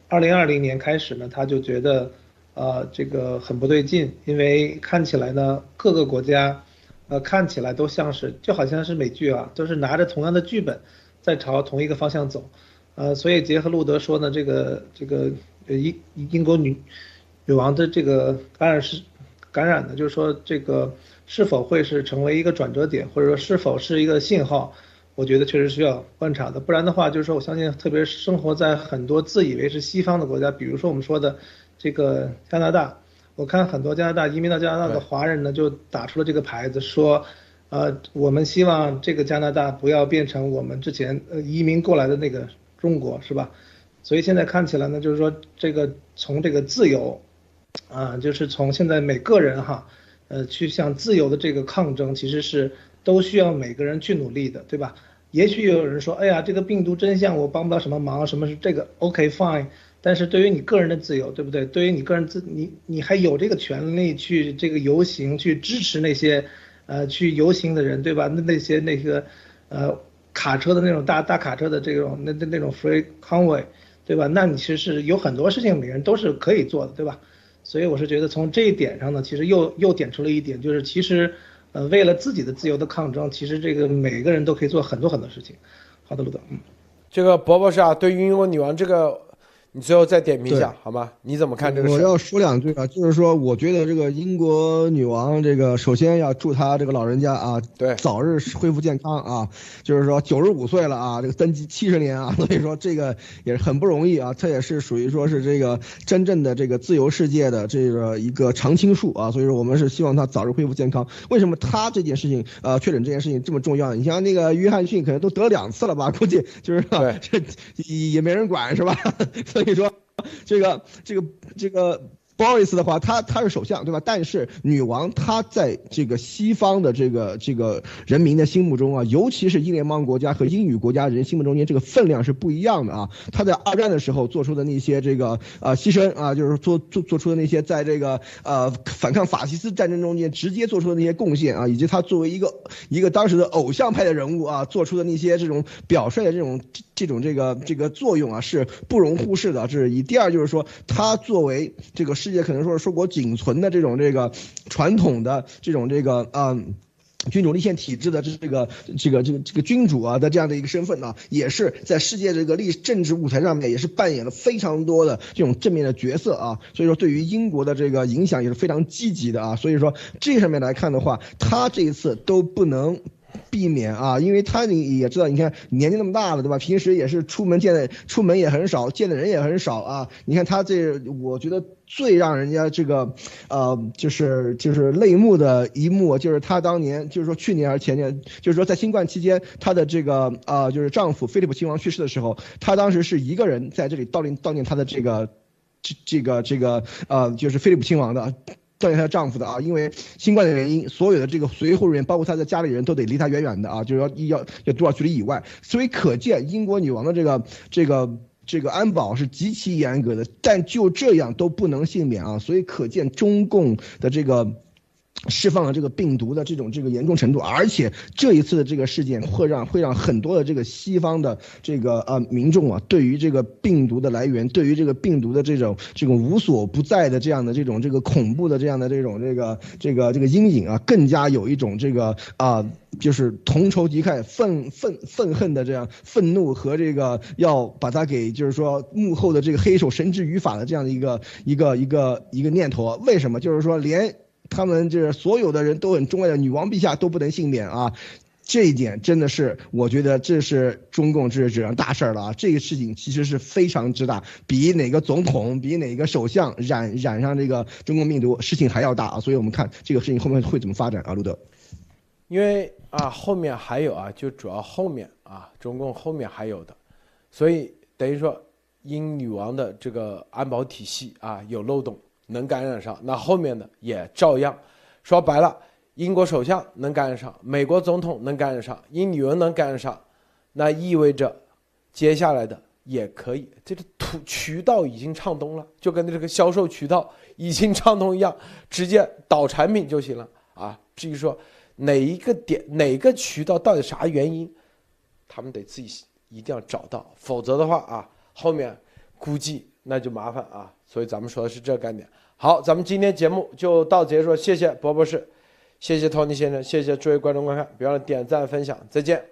二零二零年开始呢，他就觉得，呃，这个很不对劲，因为看起来呢，各个国家，呃，看起来都像是就好像是美剧啊，都是拿着同样的剧本，在朝同一个方向走，呃，所以结合路德说呢，这个这个。英英国女女王的这个感染是感染的，就是说这个是否会是成为一个转折点，或者说是否是一个信号，我觉得确实需要观察的。不然的话，就是说我相信，特别是生活在很多自以为是西方的国家，比如说我们说的这个加拿大，我看很多加拿大移民到加拿大的华人呢，就打出了这个牌子，说，呃，我们希望这个加拿大不要变成我们之前呃移民过来的那个中国，是吧？所以现在看起来呢，就是说这个从这个自由，啊，就是从现在每个人哈，呃，去向自由的这个抗争，其实是都需要每个人去努力的，对吧？也许有人说，哎呀，这个病毒真相我帮不到什么忙，什么是这个？OK fine。但是对于你个人的自由，对不对？对于你个人自你你还有这个权利去这个游行，去支持那些，呃，去游行的人，对吧？那那些那个，呃，卡车的那种大大卡车的这种那那那种 free convoy，对吧？那你其实是有很多事情，每个人都是可以做的，对吧？所以我是觉得从这一点上呢，其实又又点出了一点，就是其实，呃，为了自己的自由的抗争，其实这个每个人都可以做很多很多事情。好的，陆总，嗯，这个伯伯是啊，对于英国女王这个。你最后再点评一下好吗？你怎么看这个？我要说两句啊，就是说，我觉得这个英国女王，这个首先要祝她这个老人家啊，对，早日恢复健康啊。就是说，九十五岁了啊，这个登基七十年啊，所以说这个也是很不容易啊。她也是属于说是这个真正的这个自由世界的这个一个常青树啊。所以说，我们是希望她早日恢复健康。为什么她这件事情呃确诊这件事情这么重要？你像那个约翰逊可能都得两次了吧？估计就是 这也没人管是吧？所以说，这个这个这个。Boris 的话，他他是首相，对吧？但是女王她在这个西方的这个这个人民的心目中啊，尤其是英联邦国家和英语国家人心目中间，这个分量是不一样的啊。她在二战的时候做出的那些这个呃牺牲啊，就是做做做出的那些在这个呃反抗法西斯战争中间直接做出的那些贡献啊，以及她作为一个一个当时的偶像派的人物啊，做出的那些这种表率的这种这种这个这个作用啊，是不容忽视的。这是一。第二就是说，她作为这个世界可能说是硕果仅存的这种这个传统的这种这个嗯君主立宪体制的这这个这个这个这个君主啊的这样的一个身份呢，也是在世界这个历政治舞台上面也是扮演了非常多的这种正面的角色啊，所以说对于英国的这个影响也是非常积极的啊，所以说这上面来看的话，他这一次都不能。避免啊，因为他你也知道，你看年纪那么大了，对吧？平时也是出门见的，出门也很少，见的人也很少啊。你看他这，我觉得最让人家这个，呃，就是就是泪目的一幕，就是他当年，就是说去年还是前年，就是说在新冠期间，他的这个啊，就是丈夫菲利普亲王去世的时候，他当时是一个人在这里悼念悼念他的这个，这这个这个呃，就是菲利普亲王的。悼念她丈夫的啊，因为新冠的原因，所有的这个随护人员，包括她的家里人都得离她远远的啊，就是要要要多少距离以外。所以可见英国女王的这个这个这个安保是极其严格的，但就这样都不能幸免啊。所以可见中共的这个。释放了这个病毒的这种这个严重程度，而且这一次的这个事件会让会让很多的这个西方的这个呃民众啊，对于这个病毒的来源，对于这个病毒的这种这种无所不在的这样的这种这个恐怖的这样的这种这个这个这个阴影啊，更加有一种这个啊，就是同仇敌忾、愤愤愤恨的这样愤怒和这个要把它给就是说幕后的这个黑手绳之于法的这样的一个一个一个一个念头啊。为什么？就是说连。他们这所有的人都很钟爱的女王陛下都不能幸免啊，这一点真的是我觉得这是中共这是惹上大事儿了啊！这个事情其实是非常之大，比哪个总统、比哪个首相染染上这个中共病毒事情还要大啊！所以我们看这个事情后面会怎么发展啊，路德？因为啊后面还有啊，就主要后面啊中共后面还有的，所以等于说英女王的这个安保体系啊有漏洞。能感染上，那后面的也照样。说白了，英国首相能感染上，美国总统能感染上，英女王能感染上，那意味着接下来的也可以。这个途渠道已经畅通了，就跟这个销售渠道已经畅通一样，直接导产品就行了啊。至于说哪一个点、哪个渠道到底啥原因，他们得自己一定要找到，否则的话啊，后面估计那就麻烦啊。所以咱们说的是这个概念。好，咱们今天节目就到结束，谢谢博博士，谢谢 Tony 先生，谢谢诸位观众观看，别忘了点赞分享，再见。